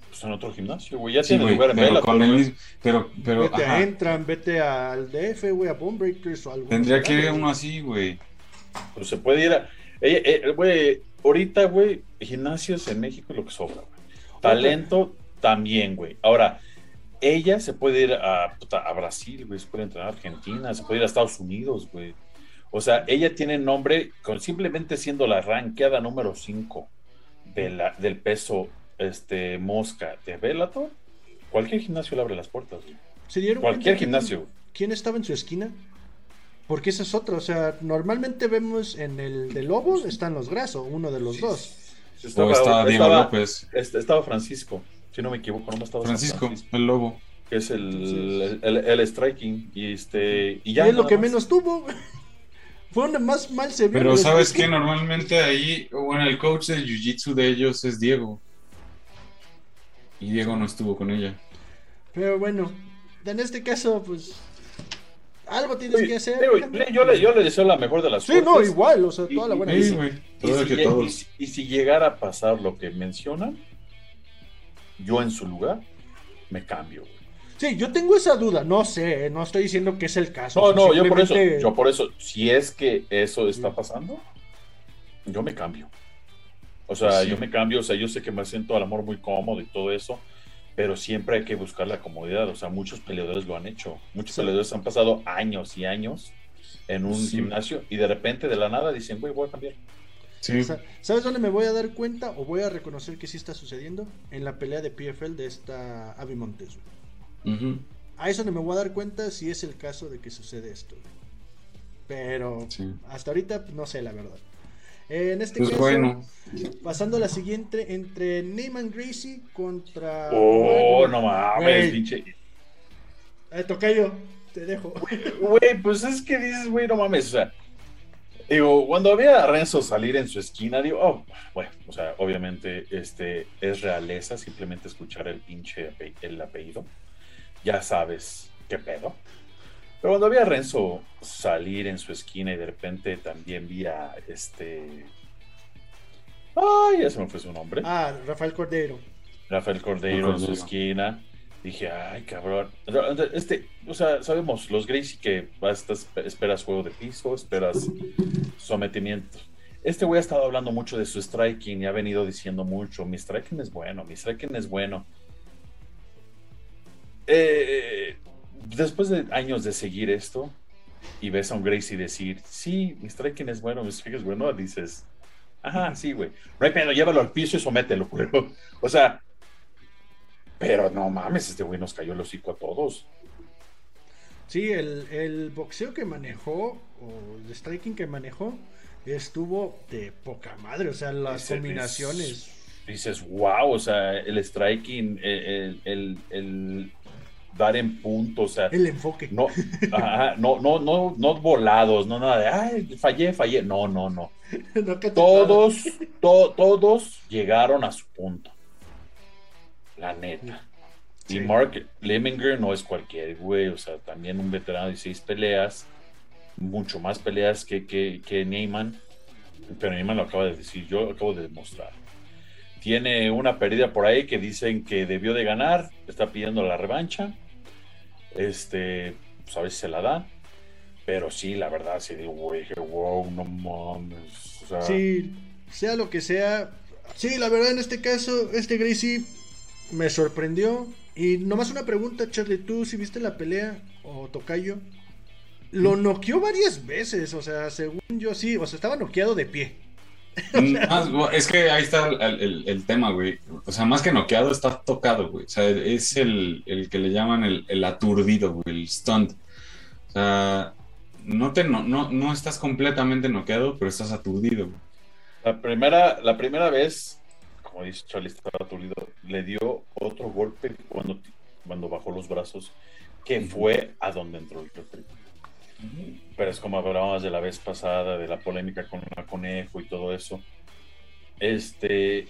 Pues en otro gimnasio, güey. Ya Sí, tiene güey, lugar en pero Bellator, con el güey. mismo, pero, pero, vete ajá, a Entran, vete al DF, güey, a Bonebreakers o algo. tendría que ir uno así, güey. Pues se puede ir a. eh, eh, Güey, ahorita, güey, gimnasios en México es lo que sobra, güey. Talento también, güey. Ahora, ella se puede ir a, puta, a Brasil, güey, se puede entrenar a Argentina, se puede ir a Estados Unidos, güey. O sea, ella tiene nombre con simplemente siendo la ranqueada número 5 de la, del peso este, mosca de Bellator. Cualquier gimnasio le abre las puertas, güey. ¿Se dieron Cualquier gimnasio. ¿Quién estaba en su esquina? Porque esa es otra, o sea, normalmente vemos en el de Lobos están los Graso, uno de los dos. O está Diego estaba- López. este, estaba Francisco, si no me equivoco, no estaba Francisco, el lobo. que es el, el, el- el striking y este y ya y es lo que más. menos tuvo. Fue donde más mal se vio. Pero sabes que normalmente ahí, bueno, el coach de jiu-jitsu de ellos es Diego. Y Diego no estuvo con ella. Pero bueno, en este caso, pues. Algo tienes que hacer. digo, yo, le, yo le deseo la mejor de las Sí, no, suertes. igual, o sea, Y- toda la y- buena. y- Sí, vida. güey. Y Todo si, que todos. y si- y si llegara a pasar lo que mencionan, yo en su lugar me cambio. güey. Sí, yo tengo esa duda, no sé, no estoy diciendo que es el caso. No, no, yo por eso, yo por eso, si es que eso está pasando, yo me cambio. O sea, Sí. yo me cambio, o sea, yo sé que me siento al amor muy cómodo y todo eso, pero siempre hay que buscar la comodidad. O sea, muchos peleadores lo han hecho. Muchos Sí. peleadores han pasado años y años en un Sí. gimnasio y de repente de la nada dicen, güey, voy a cambiar. Sí. Sa- ¿Sabes dónde me voy a dar cuenta o voy a reconocer que sí está sucediendo? En la pelea de PFL de esta Avi Montes. güey. Ujú. Ahí es donde me voy a dar cuenta si es el caso de que sucede esto. Pero Sí. hasta ahorita no sé la verdad. Eh, en este Pues caso, bueno, pasando a la siguiente, entre Neyman Gracie contra... Oh, no mames, pinche. Eh, tocayo, te dejo. Güey, pues es que dices, güey, no mames, o sea. Digo, cuando había a Renzo salir en su esquina, digo, oh, bueno, o sea, obviamente este es realeza simplemente escuchar el pinche ape- el apellido. Ya sabes qué pedo. Pero cuando había a Renzo salir en su esquina y de repente también vi a este. Ay, ya se me fue su nombre. Ah, Rafael Cordero. Rafael Cordeiro en su Cordero. esquina. Dije, ay, cabrón. Este, o sea, sabemos, los Gracie que basta, esperas juego de piso, esperas sometimiento. Este güey ha estado hablando mucho de su striking y ha venido diciendo mucho, mi striking es bueno, mi striking es bueno. Eh, después de años de seguir esto y ves a un Gracie decir, sí, mi striking es bueno, mi striking es bueno, dices, ajá, sí, güey. No hay pedo, llévalo al piso y somételo, güey. O sea, pero no mames, este güey nos cayó el hocico a todos. Sí, el, el boxeo que manejó, o el striking que manejó, estuvo de poca madre. O sea, las combinaciones. Dices, wow, o sea, el striking, el, el- el dar en punto, o sea, El enfoque. no, ajá, no, no, no, no volados, no nada de, ay, fallé, fallé. No, no, no. Todos, to- todos llegaron a su punto. La neta. Sí. Y Mark Lemminger no es cualquier güey, o sea, también un veterano de seis peleas, mucho más peleas que, que, que Neyman, pero Neyman lo acaba de decir, yo lo acabo de demostrar. Tiene una pérdida por ahí que dicen que debió de ganar, está pidiendo la revancha, este, pues a ver si se la da, pero sí, la verdad, sí digo, güey, wow, no mames, o sea, Sí, sea lo que sea. Sí, la verdad, en este caso, este Gracie me sorprendió. Y nomás una pregunta, Charlie, ¿tú si viste la pelea o Tocayo? Lo noqueó varias veces, o sea, según yo sí, o sea, estaba noqueado de pie. Más, bu- es que ahí está el, el- el tema, güey. O sea, más que noqueado, está tocado, güey. O sea, es el, el que le llaman el, el aturdido, güey, el stunt. O sea, no, te, no, no, no estás completamente noqueado, pero estás aturdido, güey. La primera, la primera vez, como dice Charlie, estaba aturdido, le dio otro golpe cuando, cuando bajó los brazos, que fue a donde entró el refri. Pero es como hablábamos de la vez pasada, de la polémica con el conejo y todo eso. Este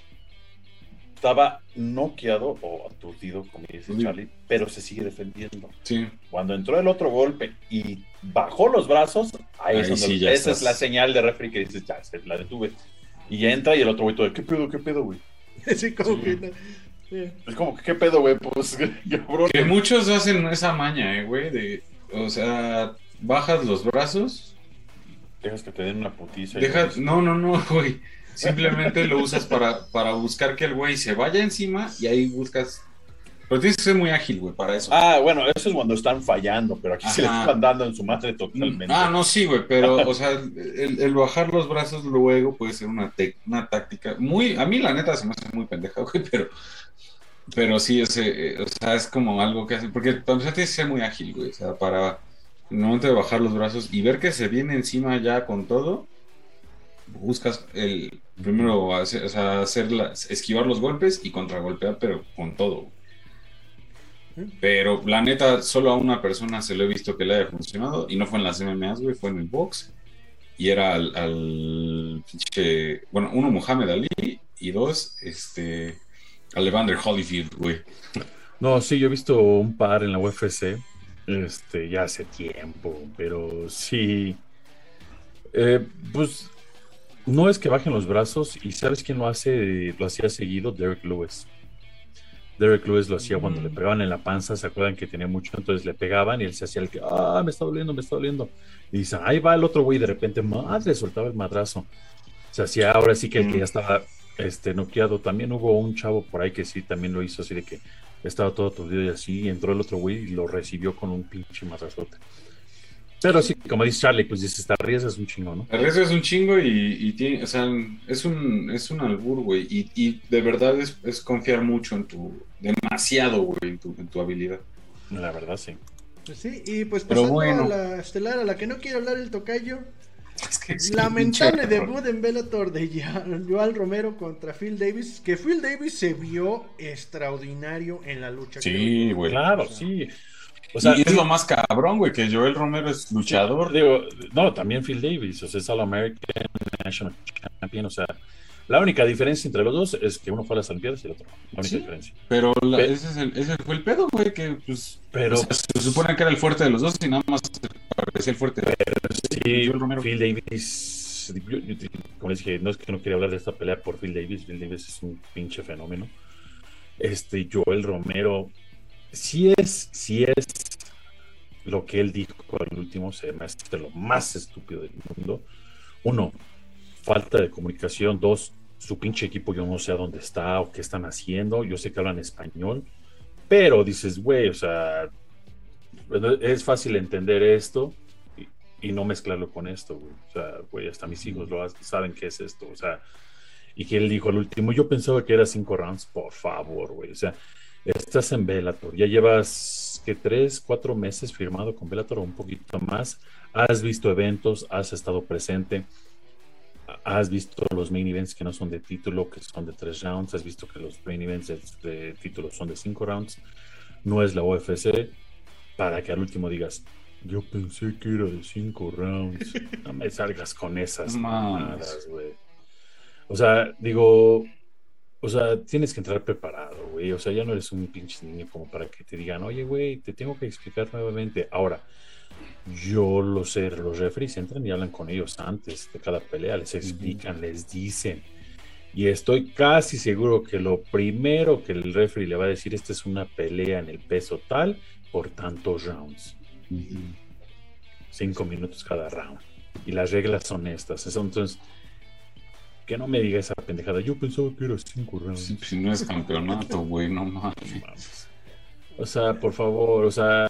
estaba noqueado o aturdido, como dice Uy. Charlie, pero se sigue defendiendo. Sí. Cuando entró el otro golpe y bajó los brazos, ahí, es Ahí donde- sí, ya esa estás. es la señal de refri que dices, ya, se la detuve. Y entra y el otro güey todo, ¿qué pedo, qué pedo, güey? Así como Sí. que. no- sí. Es como, ¿qué pedo, güey? Pues, cabrón. Que muchos hacen esa maña, eh, güey, de, o sea, bajas los brazos, Dejas que te den una putiza. dejas, no, no, no, güey, simplemente lo usas para, para buscar que el güey se vaya encima y ahí buscas Pero tienes que ser muy ágil, güey, para eso. Ah, bueno, eso es cuando están fallando, pero aquí se le están dando en su madre totalmente. Ah, no, sí, güey, pero, o sea, el, el bajar los brazos luego puede ser una, una táctica muy, a mí la neta se me hace muy pendeja, güey, pero, pero sí, ese, eh, o sea, es como algo que hace, porque para empezar tienes que ser muy ágil, güey, o sea, para en el momento de bajar los brazos y ver que se viene encima ya con todo, buscas el, primero, hacer, o sea, hacer la- esquivar los golpes y contragolpear, pero con todo. Pero la neta, solo a una persona se lo he visto que le haya funcionado y no fue en las MMAs, güey, fue en el box. Y era al, al pinche- bueno, uno Mohamed Ali y dos, este, al Evander Holyfield, güey. No, sí, yo he visto un par en la UFC, este, ya hace tiempo, pero sí. Eh, pues no es que bajen los brazos, y ¿sabes quién lo hace? Lo hacía seguido, Derek Lewis. Derek Lewis lo hacía cuando Mm. le pegaban en la panza, ¿se acuerdan que tenía mucho? Entonces le pegaban y él se hacía el que, ah, me está doliendo, me está doliendo. Y dice, ahí va el otro güey, de repente, madre, soltaba el madrazo. Se hacía ahora sí que el que ya estaba este, noqueado. También hubo un chavo por ahí que sí, también lo hizo así de que estaba todo aturdido y así, y entró el otro güey y lo recibió con un pinche madrazote. Pero sí, como dice Charlie, pues dices, te arriesgas un chingo, ¿no? El resto es un chingo y, y tiene, o sea, es un, es un albur, güey. Y, y de verdad es, es confiar mucho en tu, demasiado, güey, en tu, en tu habilidad. La verdad, sí. Pues sí, y pues Pero pasando bueno. a la estelar, a la que no quiere hablar el tocayo. Es que sí, Lamentable debut en Bellator de Joal Romero contra Phil Davis. Que Phil Davis se vio extraordinario en la lucha. Sí, güey. Claro, sí. O sea, y es lo más cabrón, güey, que Joel Romero es luchador. Digo, no, también Phil Davis, o sea, es All American National Champion, o sea, la única diferencia entre los dos es que uno fue a las Olimpiadas y el otro. no. La única Sí. diferencia. Pero la- ese, es el- ese fue el pedo, güey, que pues. Pero o sea, se supone que era el fuerte de los dos y nada más parecía el fuerte de sí, Romero. Phil Davis, yo- yo- como les dije, no es que no quería hablar de esta pelea por Phil Davis, Phil Davis es un pinche fenómeno. Este Joel Romero, si es, si es lo que él dijo al último, se me hace lo más estúpido del mundo. Uno, falta de comunicación. Dos, su pinche equipo, yo no sé a dónde está o qué están haciendo. Yo sé que hablan español, pero dices, güey, o sea, es fácil entender esto y, no mezclarlo con esto, güey. O sea, güey, hasta mis hijos lo saben qué es esto, o sea, y que él dijo al último, yo pensaba que era cinco rounds, por favor, güey, o sea, estás en Bellator, ya llevas que tres, cuatro meses firmado con Bellator o un poquito más, has visto eventos, has estado presente, has visto los main events que no son de título, que son de tres rounds, has visto que los main events de, de título son de cinco rounds, no es la UFC, para que al último digas, yo pensé que era de cinco rounds, no me salgas con esas mamadas, güey. O sea, digo, o sea, tienes que entrar preparado, güey. O sea, ya no eres un pinche niño como para que te digan, oye, güey, te tengo que explicar nuevamente. Ahora, yo lo sé, los referees entran y hablan con ellos antes de cada pelea, les explican, les dicen. Y estoy casi seguro que lo primero que el referee le va a decir, esta es una pelea en el peso tal por tantos rounds. Cinco minutos cada round. Y las reglas son estas. Entonces, que no me diga esa pendejada. Yo pensaba que era cinco rounds. Sí, pues, no es campeonato, güey, no. Mames. O sea, por favor, o sea,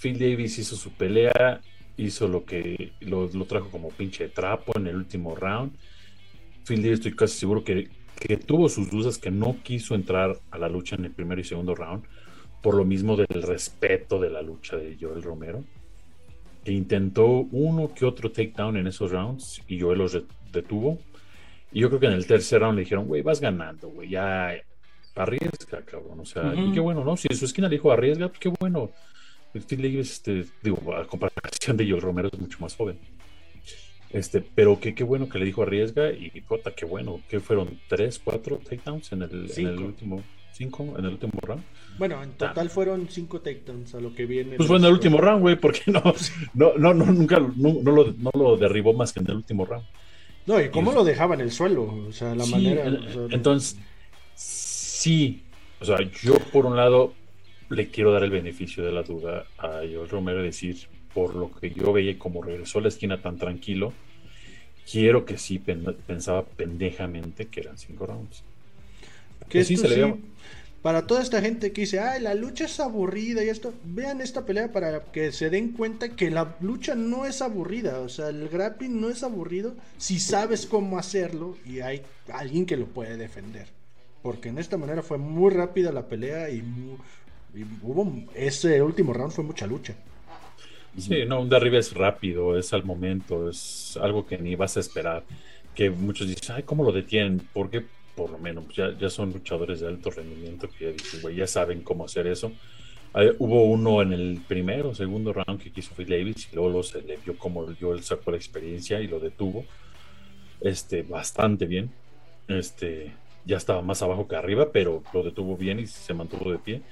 Phil Davis hizo su pelea, hizo lo que lo, lo trajo como pinche trapo en el último round. Phil Davis estoy casi seguro que, que tuvo sus dudas, que no quiso entrar a la lucha en el primero y segundo round, por lo mismo del respeto de la lucha de Joel Romero. Que intentó uno que otro takedown en esos rounds y Joel los detuvo. Y yo creo que en el tercer round le dijeron, güey, vas ganando, güey, ya arriesga, cabrón. O sea, y qué bueno, ¿no? Si en su esquina le dijo arriesga, pues qué bueno. Phil Davis, este, digo, a comparación de Joel Romero es mucho más joven. Este, pero qué, qué bueno que le dijo arriesga y puta, qué bueno. que fueron? ¿Tres, cuatro takedowns en el, en el Cinco. último? ¿Cinco en el último round? Bueno, en total fueron cinco takedowns a lo que viene. Pues fue en el último round, güey, porque no, no, no, no, nunca, no, no lo, no lo derribó más que en el último round. No, y cómo Y- lo dejaba en el suelo. O sea, la Sí, manera. en- o sea, entonces, sí, o sea, yo por un lado le quiero dar el beneficio de la duda a Joel Romero y decir, por lo que yo veía como regresó a la esquina tan tranquilo, quiero que sí pen- pensaba pendejamente que eran cinco rounds. que sí se le sí, veía- para toda esta gente que dice, ay, la lucha es aburrida y esto, vean esta pelea para que se den cuenta que la lucha no es aburrida, o sea, el grappling no es aburrido si sabes cómo hacerlo y hay alguien que lo puede defender. Porque en esta manera fue muy rápida la pelea y, hubo ese último round fue mucha lucha. Sí, no, un derribe es rápido, es al momento, es algo que ni vas a esperar. Que muchos dicen, ay, ¿cómo lo detienen? Porque por lo menos ya, ya son luchadores de alto rendimiento que ya ya saben cómo hacer eso. hubo uno en el primero segundo round que quiso Phil Davis y luego se le vio como yo él sacó la experiencia y lo detuvo. Este, bastante bien. Este, ya estaba más abajo que arriba, pero lo detuvo bien y se mantuvo de pie.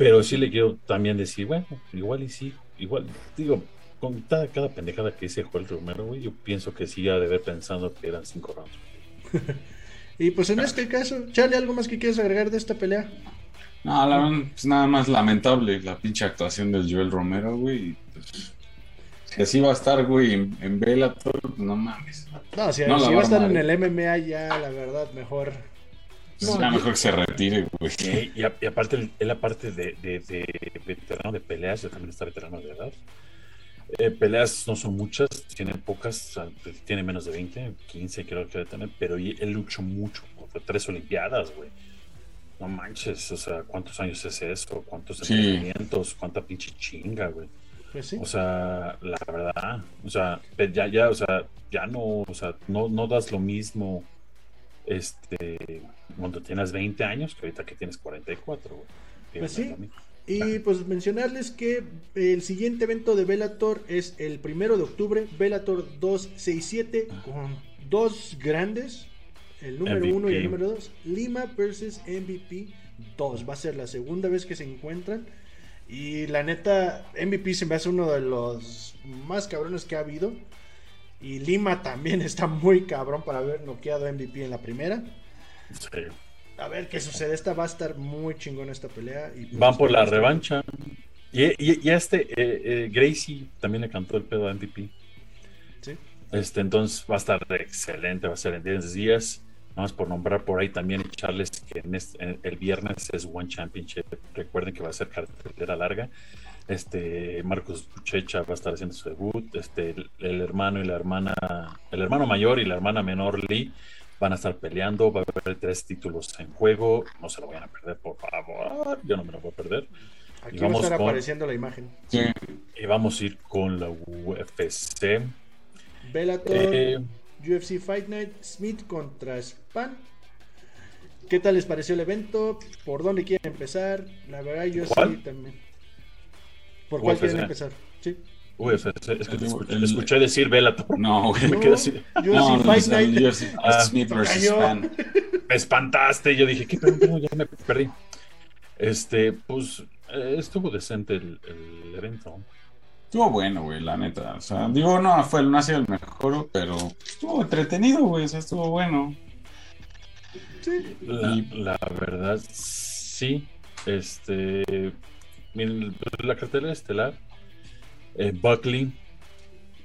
Pero sí le quiero también decir, bueno, igual y sí, igual, digo, con cada, cada pendejada que dice Joel Romero, güey, yo pienso que sí ha de haber pensando que eran cinco rounds. y pues en este caso, Charlie, ¿algo más que quieres agregar de esta pelea? No, la, pues nada más lamentable la pinche actuación del Joel Romero, güey. Pues, si así va a estar, güey, en, en Bellator, pues, no mames. No, si, va a estar en el MMA ya, la verdad, mejor no, mejor que se retire, güey. Y, aparte, él aparte de, de, veterano de peleas, ya también está veterano de edad. Eh, peleas no son muchas, tiene pocas, tiene menos de 20, 15 creo que debe tener, pero él luchó mucho, tres olimpiadas, güey. No manches, o sea, ¿cuántos años es eso? ¿Cuántos entrenamientos? ¿Cuánta pinche chinga, güey? Pues sí. O sea, la verdad, o sea, ya, ya, o sea, ya no, o sea, no, no das lo mismo, este, cuando tienes 20 años que ahorita que tienes 44. Pues sí. Y pues mencionarles que el siguiente evento de Velator es el primero de octubre, Velator 267, con dos grandes, el número 1 y el número 2, Lima versus MVP 2. Va a ser la segunda vez que se encuentran. Y la neta, MVP se me hace uno de los más cabrones que ha habido. Y Lima también está muy cabrón para haber noqueado MVP en la primera. A ver qué sucede. Esta va a estar muy chingón esta pelea. Y pues Van por la revancha. Y, y, este, eh, eh, Gracie también le cantó el pedo a MVP. Sí. Este, entonces va a estar excelente, va a ser en 10 días. Vamos por nombrar por ahí también echarles que en el viernes es One Championship. Recuerden que va a ser cartelera larga. Este Marcos Puchecha va a estar haciendo su debut. Este el, hermano y la hermana, el hermano mayor y la hermana menor Lee van a estar peleando. Va a haber tres títulos en juego. No se lo vayan a perder, por favor. Yo no me lo voy a perder. Aquí va a estar apareciendo la imagen. Y vamos a ir con la UFC. Bellator. Eh, UFC Fight Night, Smith contra Span. ¿Qué tal les pareció el evento? ¿Por dónde quieren empezar? La verdad, yo sí también. ¿Por cuál quieren empezar? Sí. UFC, es que te escuché, decir Bellator. No, güey, me quedé así. UFC Fight Night. Ah, Smith versus Span. Me espantaste. Yo dije, ¿qué pedo? Ya me perdí. Este, pues, eh, estuvo decente el, el evento. Estuvo bueno, güey, la neta. O sea, digo, no, fue, no ha sido el mejor, pero estuvo entretenido, güey, o sea, estuvo bueno. Sí. La, verdad, sí. Este. La cartela estelar, eh, Buckley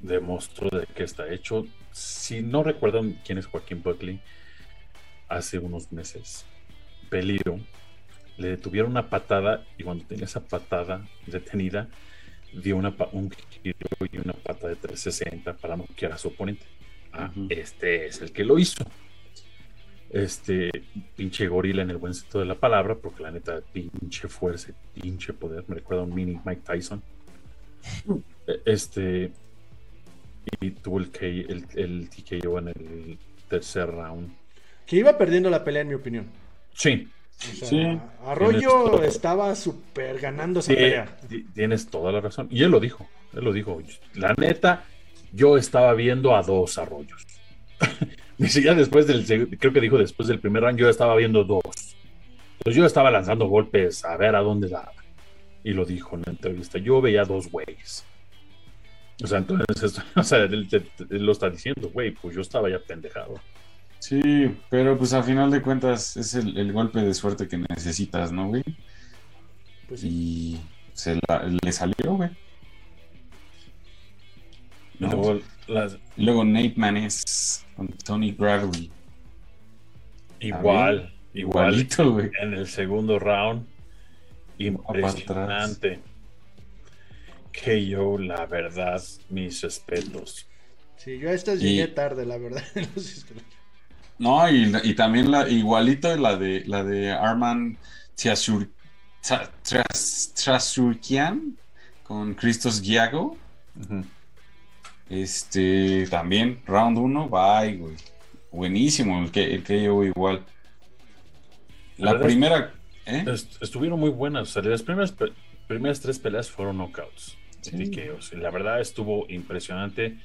demostró de qué está hecho. Si no recuerdan quién es Joaquín Buckley, hace unos meses, peligro, le detuvieron una patada y cuando tenía esa patada detenida, dio una, un giro y una pata de 360 para noquear a su oponente. Ah, este es el que lo hizo. Este pinche gorila en el buen sentido de la palabra, porque la neta, pinche fuerza, pinche poder. Me recuerda a un mini Mike Tyson. Este. Y tuvo el, el, el TKO en el tercer round. Que iba perdiendo la pelea, en mi opinión. Sí, Arroyo estaba súper ganando esa pelea. Tienes toda la razón. Y él lo dijo. Él lo dijo. La neta, yo estaba viendo a dos arroyos. Dice, ya después del, creo que dijo después del primer round, yo estaba viendo dos. Entonces yo estaba lanzando golpes a ver a dónde daba. Y lo dijo en la entrevista. Yo veía dos güeyes. O sea, entonces, o sea, él, lo está diciendo, güey, pues yo estaba ya pendejado. Sí, pero pues a final de cuentas es el, golpe de suerte que necesitas, ¿no, güey? Pues Y se le salió, güey. luego, luego Nate Manes con Tony Bradley. Igual, Igualito, güey. En el segundo round, impresionante. Que yo, la verdad, mis respetos. Sí, yo a estas Y- llegué tarde, la verdad. No, y, y también la, igualito la de la de Arman Tiasur, Trasurkian con Christos Giago. Este también, round 1, bye, güey. Buenísimo, el que, el que yo igual. La La verdad es- primera, ¿eh? Est- estuvieron muy buenas. O sea, las primeras, tres peleas fueron knockouts. Sí. La verdad estuvo impresionante.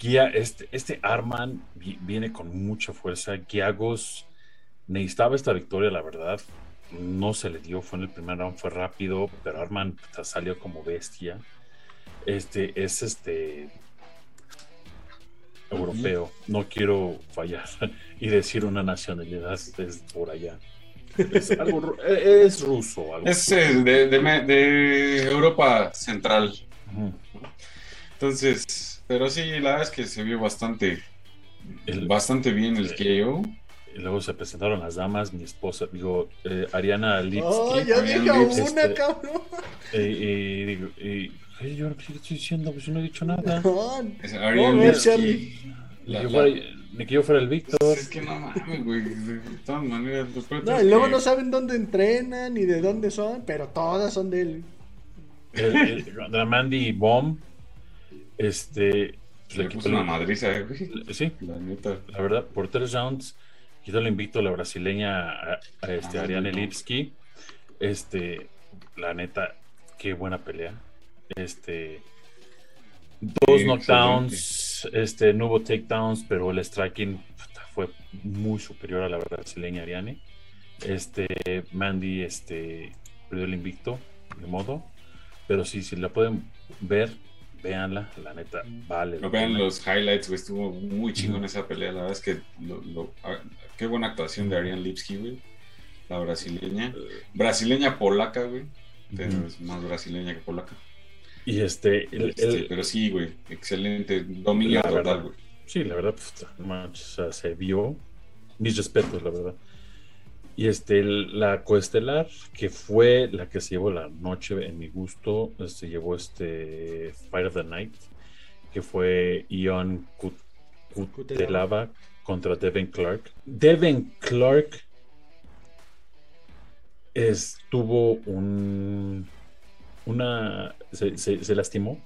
Guía, este, este Arman vi- viene con mucha fuerza. Giagos necesitaba esta victoria, la verdad. No se le dio, fue en el primer round, fue rápido, pero Arman salió como bestia. Este es este europeo. No quiero fallar y decir una nacionalidad es por allá. Es, algo ru- es ruso. algo. Es eh, de, de de Europa Central. Entonces, pero sí, la verdad es que se vio bastante, El- bastante bien el KO. Y luego se presentaron las damas, mi esposa, digo, eh, Ariana Lipski. Oh, ya dije lips, una, este- cabrón. eh, y digo, y, "Hey, yo ¿qué estoy diciendo, pues yo no he dicho nada. No, No, La- la- fuera, ni que yo fuera el Víctor. Es que no mames, güey. De todas maneras, lo peor No, luego que- no saben dónde entrenan ni de dónde son, pero todas son de él. El, el- la Mandy Bomb. Este. pues, Le puso una madriza, eh, güey. Sí, La neta. la verdad, por tres rounds. Quitó el invicto a la brasileña a, a este, Ah, Ariane no. Lipski. Este, la neta, qué buena pelea. Este, dos Sí, knockdowns, este, no hubo takedowns, pero el striking fue muy superior a la brasileña Ariane. Este, Mandy, este, perdió el invicto, de modo. Pero sí, si la pueden ver, véanla, la neta, vale. Lo vean los highlights, güey. Estuvo muy chingón esa pelea. La verdad es que lo, lo- qué buena actuación de Ariane Lipski, güey. La brasileña. Brasileña polaca, güey. Pero es más brasileña que polaca. Y este, el- Este, el- pero sí, güey. Excelente. Dominio La total, güey. Sí, la verdad, pues, no manches, o sea, se vio. Mis respetos, la verdad. Y este, la coestelar, que fue la que se llevó la noche en mi gusto, se llevó este Fight of the Night, que fue Ion Kut- Kutelava contra Devin Clark. Devin Clark estuvo un una se, se- lastimó.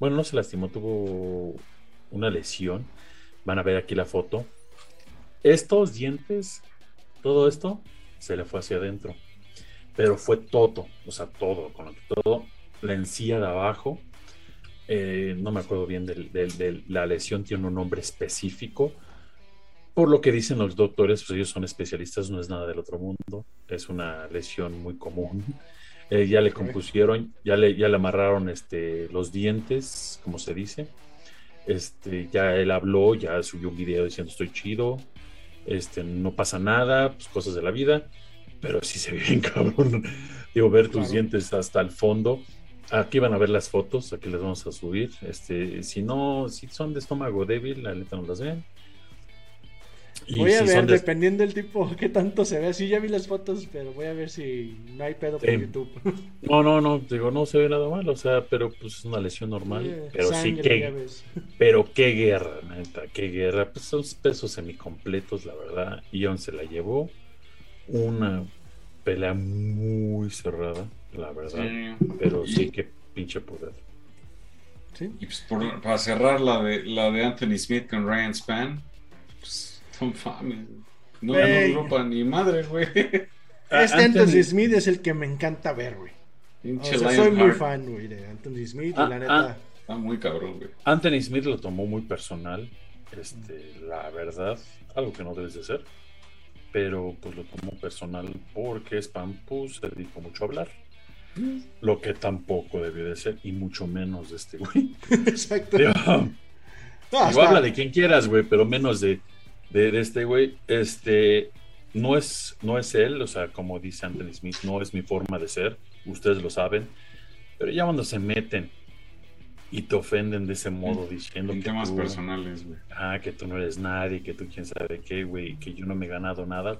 Bueno, no se lastimó, tuvo una lesión. Van a ver aquí la foto. Estos dientes, todo esto, se le fue hacia adentro. Pero fue todo, o sea, todo, con lo que todo, la encía de abajo. eh, no me acuerdo bien del- la lesión, tiene un nombre específico. Por lo que dicen los doctores, pues ellos son especialistas, no es nada del otro mundo. Es una lesión muy común. Eh, ya le compusieron, ya le, ya le amarraron este, los dientes, como se dice. Este, ya él habló, ya subió un video diciendo estoy chido, este, no pasa nada, pues cosas de la vida, pero sí se ve bien cabrón. Digo, ver tus dientes hasta el fondo. Aquí van a ver las fotos, aquí les vamos a subir. Este, si no, si son de estómago débil, la neta no las ven. Y Voy a si ver, de- dependiendo del tipo, qué tanto se ve. Sí, ya vi las fotos, pero voy a ver si no hay pedo por Sí. YouTube. No, no, no, digo, no se ve nada mal, o sea, pero pues es una lesión normal. Eh, pero sí que. Pero qué guerra, neta, qué guerra. Pues son pesos semicompletos, la verdad. Ion se la llevó. Una pelea muy cerrada, la verdad. Sí. Pero sí, qué pinche poder. Sí. Y pues por- para cerrar la de, la de Anthony Smith con Ryan Span, pues no mames. No ganó Ey. Europa ni madre, güey. Ah, Este Anthony Smith es el que me encanta ver, güey. O sea, soy muy fan, güey, de Anthony Smith. Ah, y la neta, Está muy cabrón, güey. Anthony Smith lo tomó muy personal. Este, la verdad, algo que no debes de hacer. Pero pues lo tomó personal porque Spam pues, se dedicó mucho a hablar. Lo que tampoco debió de ser, y mucho menos de este güey. exacto. Digo, No, Digo, hasta- habla de quien quieras, güey, pero menos de, de, de este güey. Este no es, no es él, o sea, como dice Anthony Smith, no es mi forma de ser. Ustedes lo saben. Pero ya cuando se meten y te ofenden de ese modo, diciendo En que temas tú, personales, güey. ah, que tú no eres nadie, que tú quién sabe qué, güey, que yo no me he ganado nada.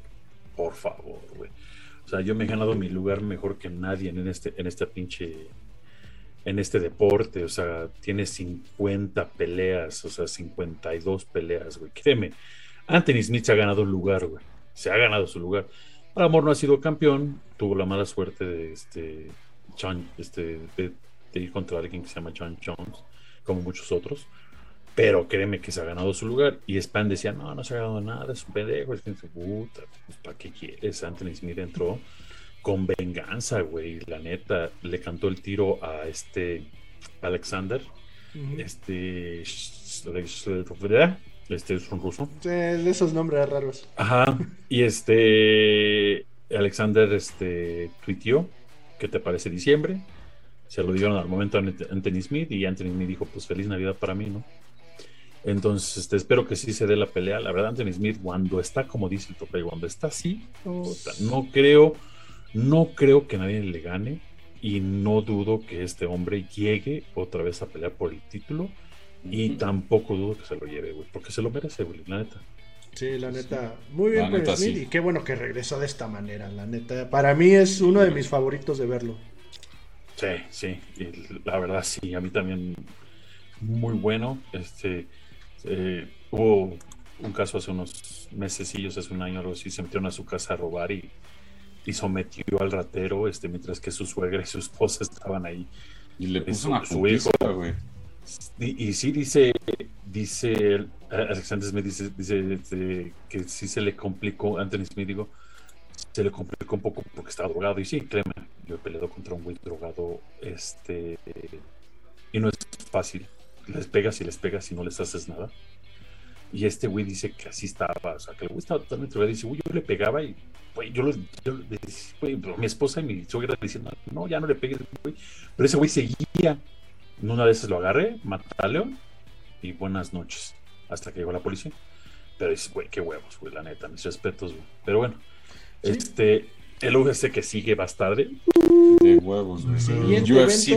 por favor, güey. O sea, yo me he ganado mi lugar mejor que nadie en este, en este pinche, en este deporte. O sea, tiene 50 peleas, o sea, 52 peleas, güey. Créeme, Anthony Smith se ha ganado un lugar, güey. Se ha ganado su lugar. Amor no ha sido campeón, tuvo la mala suerte de este, este de, ir contra alguien que se llama John Jones, como muchos otros. Pero créeme que se ha ganado su lugar. Y Span decía, no, no se ha ganado nada, es un pendejo. Es que puta, pues, ¿para qué quieres? Anthony Smith entró con venganza, güey. La neta, le cantó el tiro a este Alexander. Este. Este es un ruso. de esos nombres raros. Ajá. Y este. Alexander este, tuiteó. ¿Qué te parece diciembre? Se lo dieron al momento a Anthony Smith y Anthony Smith dijo: Pues feliz Navidad para mí, ¿no? Entonces, este, espero que sí se dé la pelea. La verdad, Anthony Smith, cuando está, como dice el tope, cuando está así, no creo, no creo que nadie le gane. Y no dudo que este hombre llegue otra vez a pelear por el título. Y tampoco dudo que se lo lleve, güey, porque se lo merece, güey, la neta. Sí, la neta, muy bien por Smith y qué bueno que regresó de esta manera, la neta. Para mí es uno de mis favoritos de verlo. Sí, sí, la verdad sí, a mí también muy bueno. Este, eh, hubo un caso hace unos mesecillos, hace un año algo así, se metieron a su casa a robar y, y sometió al ratero, este, mientras que su suegra y su esposa estaban ahí. Y le puso una su hijo. Y, sí dice, dice Alexander Smith dice, dice, este, que sí se le complicó, Anthony Smith digo, se le complicó un poco porque estaba drogado. Y sí, créeme, yo he peleado contra un güey drogado, este, y no es fácil les pegas y les pegas y no les haces nada. Y este güey dice que así estaba, o sea, que el güey estaba totalmente drogado. Dice, güey, yo le pegaba y, yo, lo, yo mi esposa y mi suegra diciendo, no, ya no le pegues, güey. Pero ese güey seguía. Una vez lo agarré, maté a León y buenas noches. Hasta que llegó la policía. Pero dice, güey, qué huevos, güey, la neta, mis respetos, güey. Pero bueno, este, el UFC que sigue más tarde. De huevos, güey. el, UFC,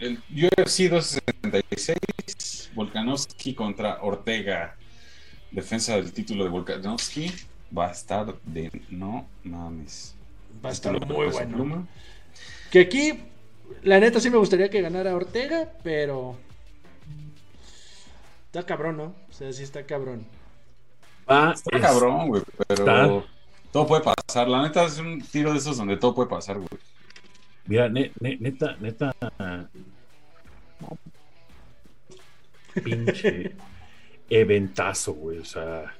el UFC 266, Volkanovski contra Ortega. Defensa del título de Volkanovski. Va a estar de no mames. Va a estar muy bueno. Que aquí, la neta, sí me gustaría que ganara Ortega, pero. Está cabrón, ¿no? O sea, sí está cabrón. está cabrón, güey, pero. Todo puede pasar. La neta es un tiro de esos donde todo puede pasar, güey. Mira, neta, neta. Pinche eventazo, güey. O sea.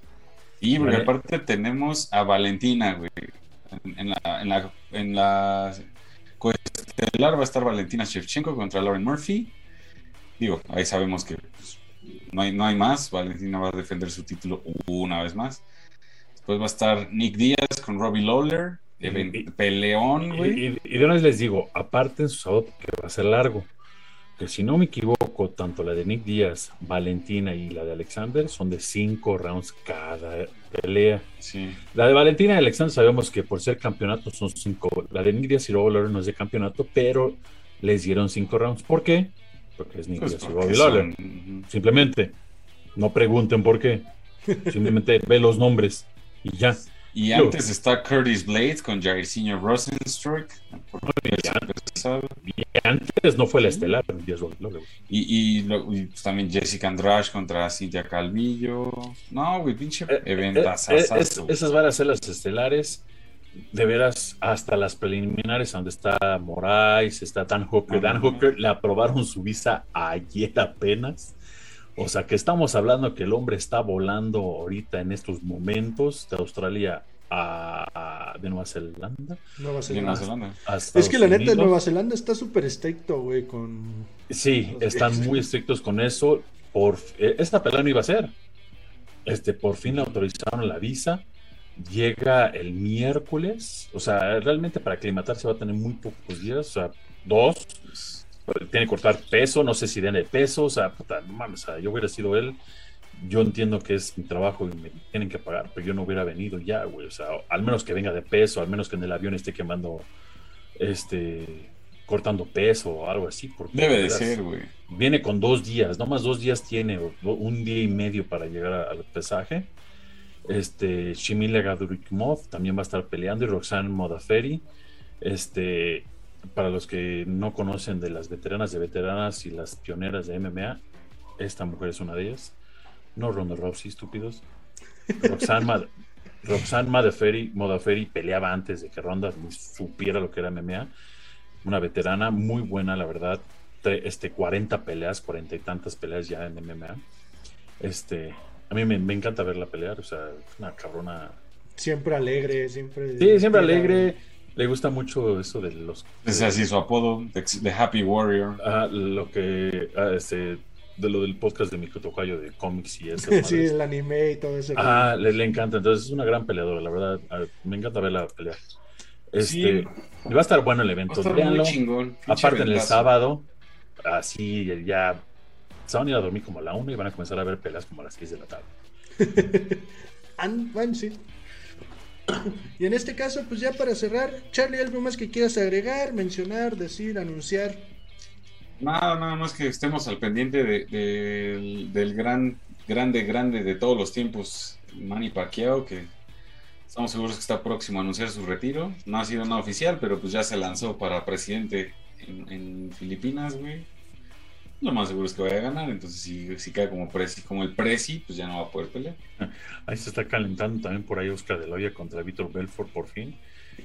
Y porque aparte tenemos a Valentina, güey. En, la, en la, en la va a estar Valentina Shevchenko contra Lauren Murphy. Digo, ahí sabemos que pues, no, hay, no hay más. Valentina va a defender su título una vez más. Después va a estar Nick Díaz con Robbie Lawler. peleón, güey. Y, de una vez les digo, aparten su sábado que va a ser largo. Que si no me equivoco, tanto la de Nick Díaz, Valentina y la de Alexander son de cinco rounds cada pelea. Sí. La de Valentina y Alexander sabemos que por ser campeonato son cinco. La de Nick Díaz y Robbie Lawler no es de campeonato, pero les dieron cinco rounds. ¿Por qué? Porque es Nick pues Díaz y Robbie Lawler. Simplemente, no pregunten por qué. Simplemente ve los nombres. Y ya. Y antes está Curtis Blades con Jairzinho Rosenstruck. Y antes no fue la estelar. Y, y, pues también Jessica Andrade contra Cintia Calvillo. No, güey, pinche eh, eventas. Eh, eh, esas van a ser las estelares. De veras, hasta las preliminares donde está Moraes, está Dan Hooker. Dan Hooker le aprobaron su visa ayer apenas. O sea que estamos hablando que el hombre está volando ahorita en estos momentos de Australia a, de Nueva Zelanda. Nueva Zelanda. Es que la neta Nueva Zelanda está súper estricto, güey, con... Sí, están muy estrictos con eso. Por, eh, esta pelea no iba a ser. Este, por fin le autorizaron la visa. Llega el miércoles. O sea, realmente para aclimatarse va a tener muy pocos días. O sea, dos tiene que cortar peso, no sé si den el peso, o sea, puta, no mames, o sea, yo hubiera sido él, yo entiendo que es mi trabajo y me tienen que pagar, pero yo no hubiera venido ya, güey, o sea, al menos que venga de peso, al menos que en el avión esté quemando, este, cortando peso o algo así. Porque, Debe de ser, güey. Viene con dos días, no más dos días tiene, un día y medio para llegar al pesaje. Este, Shimile Gadurikmov también va a estar peleando y Roxanne Modaferi. Este, para los que no conocen de las veteranas de veteranas y las pioneras de MMA, esta mujer es una de ellas. No Ronda Rousey, estúpidos. Roxanne, Mad Roxanne Modaferi peleaba antes de que Ronda supiera lo que era MMA. Una veterana muy buena, la verdad. Este, 40 peleas, 40 y tantas peleas ya en MMA. Este, a mí me, encanta verla pelear, o sea, una cabrona. Siempre alegre, siempre. Sí, siempre alegre. Le gusta mucho eso de los. Es así su apodo, The Happy Warrior. Ah, lo que. Ah, este, de lo del podcast de Miko Tocayo de cómics y eso. sí, el anime y todo eso. Ah, le, le, encanta. Entonces es una gran peleadora, la verdad. Ah, me encanta verla pelear. Este, Va a estar bueno el evento. Muy chingón. Aparte en el sábado, así ya se van a ir a dormir como a la 1 y van a comenzar a ver peleas como a las 6 de la tarde. bueno, sí. Y en este caso, pues ya para cerrar, Charlie, ¿algo más que quieras agregar, mencionar, decir, anunciar? Nada, nada más que estemos al pendiente de, del gran, grande, grande de todos los tiempos, Manny Pacquiao, que estamos seguros que está próximo a anunciar su retiro. No ha sido nada oficial, pero pues ya se lanzó para presidente en, en Filipinas, güey lo más seguro es que vaya a ganar. Entonces, si, si cae como, presi, como el Presi, pues ya no va a poder pelear. Ahí se está calentando también por ahí Oscar de la Hoya contra Víctor Belfort por fin.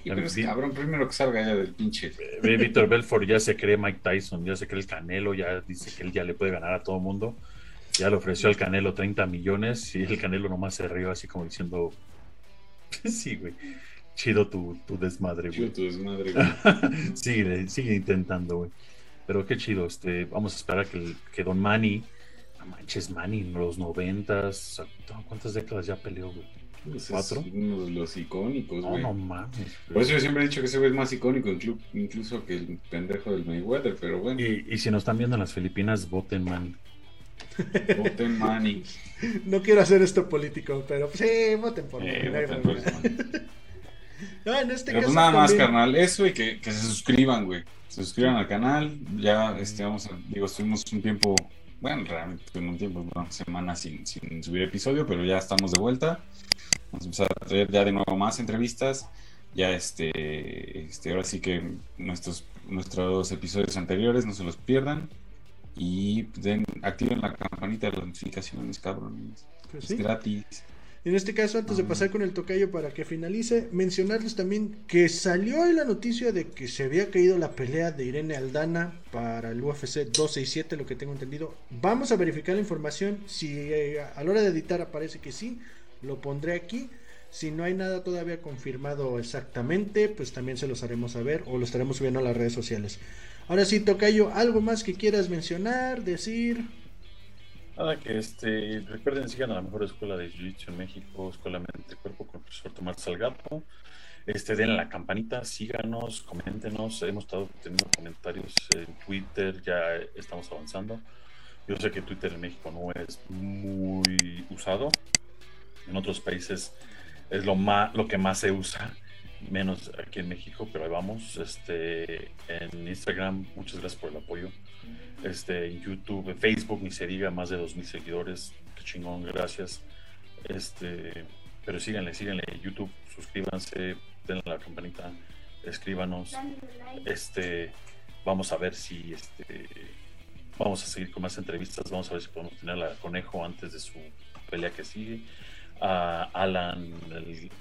Y pero es cabrón, primero que salga ya del pinche. Víctor Belfort ya se cree Mike Tyson, ya se cree el Canelo, ya dice que él ya le puede ganar a todo mundo. Ya le ofreció al Canelo 30 millones y el Canelo nomás se rió así como diciendo, sí, güey, chido tu, tu desmadre, güey. Chido tu desmadre, güey. sigue, sigue intentando, güey. Pero qué chido, este, vamos a esperar que, que Don Manny, no manches, Manny en los noventas, ¿cuántas décadas ya peleó, güey? Pues ¿Cuatro? uno de los icónicos, güey. No, no mames. Por eso yo siempre he dicho que ese güey es más icónico incluso que el pendejo del Mayweather, pero bueno. Y, y si nos están viendo en las Filipinas, voten Manny. voten Manny. No quiero hacer esto político, pero sí, voten por eh, Manny. por no, en este pues caso nada más, carnal, eso y que, que se suscriban, güey se suscriban al canal. Ya este, vamos a, digo, estuvimos un tiempo, bueno, realmente un tiempo, una semana sin, sin, subir episodio, pero ya estamos de vuelta. Vamos a empezar a traer ya de nuevo más entrevistas. Ya este, este ahora sí que nuestros, nuestros episodios anteriores no se los pierdan. Y den, activen la campanita de las notificaciones, cabrones. Pues es gratis. En este caso, antes de pasar con el tocayo para que finalice, mencionarles también que salió la noticia de que se había caído la pelea de Irene Aldana para el UFC 267, lo que tengo entendido. Vamos a verificar la información. Si eh, a la hora de editar aparece que sí, lo pondré aquí. Si no hay nada todavía confirmado exactamente, pues también se los haremos saber o lo estaremos subiendo a las redes sociales. Ahora sí, Tocayo, ¿algo más que quieras mencionar, decir? Nada, que este, recuerden, sigan a la mejor escuela de Jiu-Jitsu en México, Escuela Mente Cuerpo con el profesor Tomás Salgato. Este, den la campanita, síganos, coméntenos. Hemos estado teniendo comentarios en Twitter, ya estamos avanzando. Yo sé que Twitter en México no es muy usado. En otros países es lo, más, lo que más se usa, menos aquí en México, pero ahí vamos. Este, en Instagram, muchas gracias por el apoyo este, en YouTube, en Facebook, ni se diga, más de 2.000 seguidores. Qué chingón, gracias. Este, pero síganle, síganle YouTube, suscríbanse, denle la campanita, escríbanos. Este, vamos a ver si este, vamos a seguir con más entrevistas, vamos a ver si podemos tener a Conejo antes de su pelea que sigue. A Alan,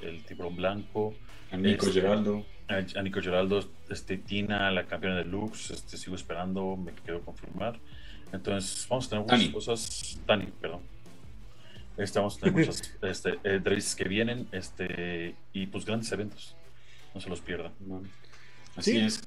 el, tiburón blanco. A Nico este, Geraldo a, Nico Geraldo, este, Tina, la campeona de Lux, este, sigo esperando, me quiero confirmar. Entonces, vamos a tener muchas cosas. Tani, perdón. Este, vamos a tener muchas este, entrevistas que vienen este, y pues grandes eventos. No se los pierdan. Así es,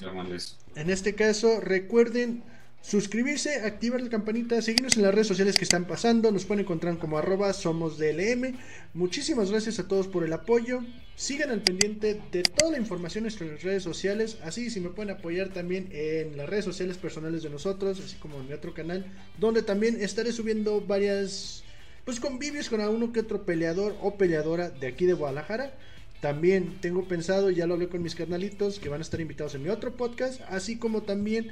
En este caso, recuerden suscribirse, activar la campanita, seguirnos en las redes sociales que están pasando, nos pueden encontrar como arroba somos DLM. Muchísimas gracias a todos por el apoyo. Sigan al pendiente de toda la información en nuestras redes sociales, así si me pueden apoyar también en las redes sociales personales de nosotros, así como en mi otro canal, donde también estaré subiendo varias pues convivios con a uno que otro peleador o peleadora de aquí de Guadalajara. También tengo pensado, ya lo hablé con mis carnalitos, que van a estar invitados en mi otro podcast, así como también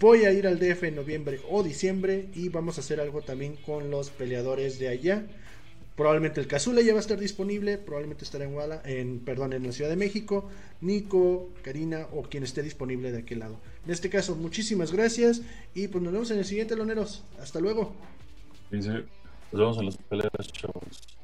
Voy a ir al DF en noviembre o diciembre y vamos a hacer algo también con los peleadores de allá. Probablemente el Cazula ya va a estar disponible, probablemente estará en, Guala, en, perdón, en la Ciudad de México, Nico, Karina o quien esté disponible de aquel lado. En este caso, muchísimas gracias y pues nos vemos en el siguiente, Loneros. Hasta luego. Nos vemos en las peleas, chavos.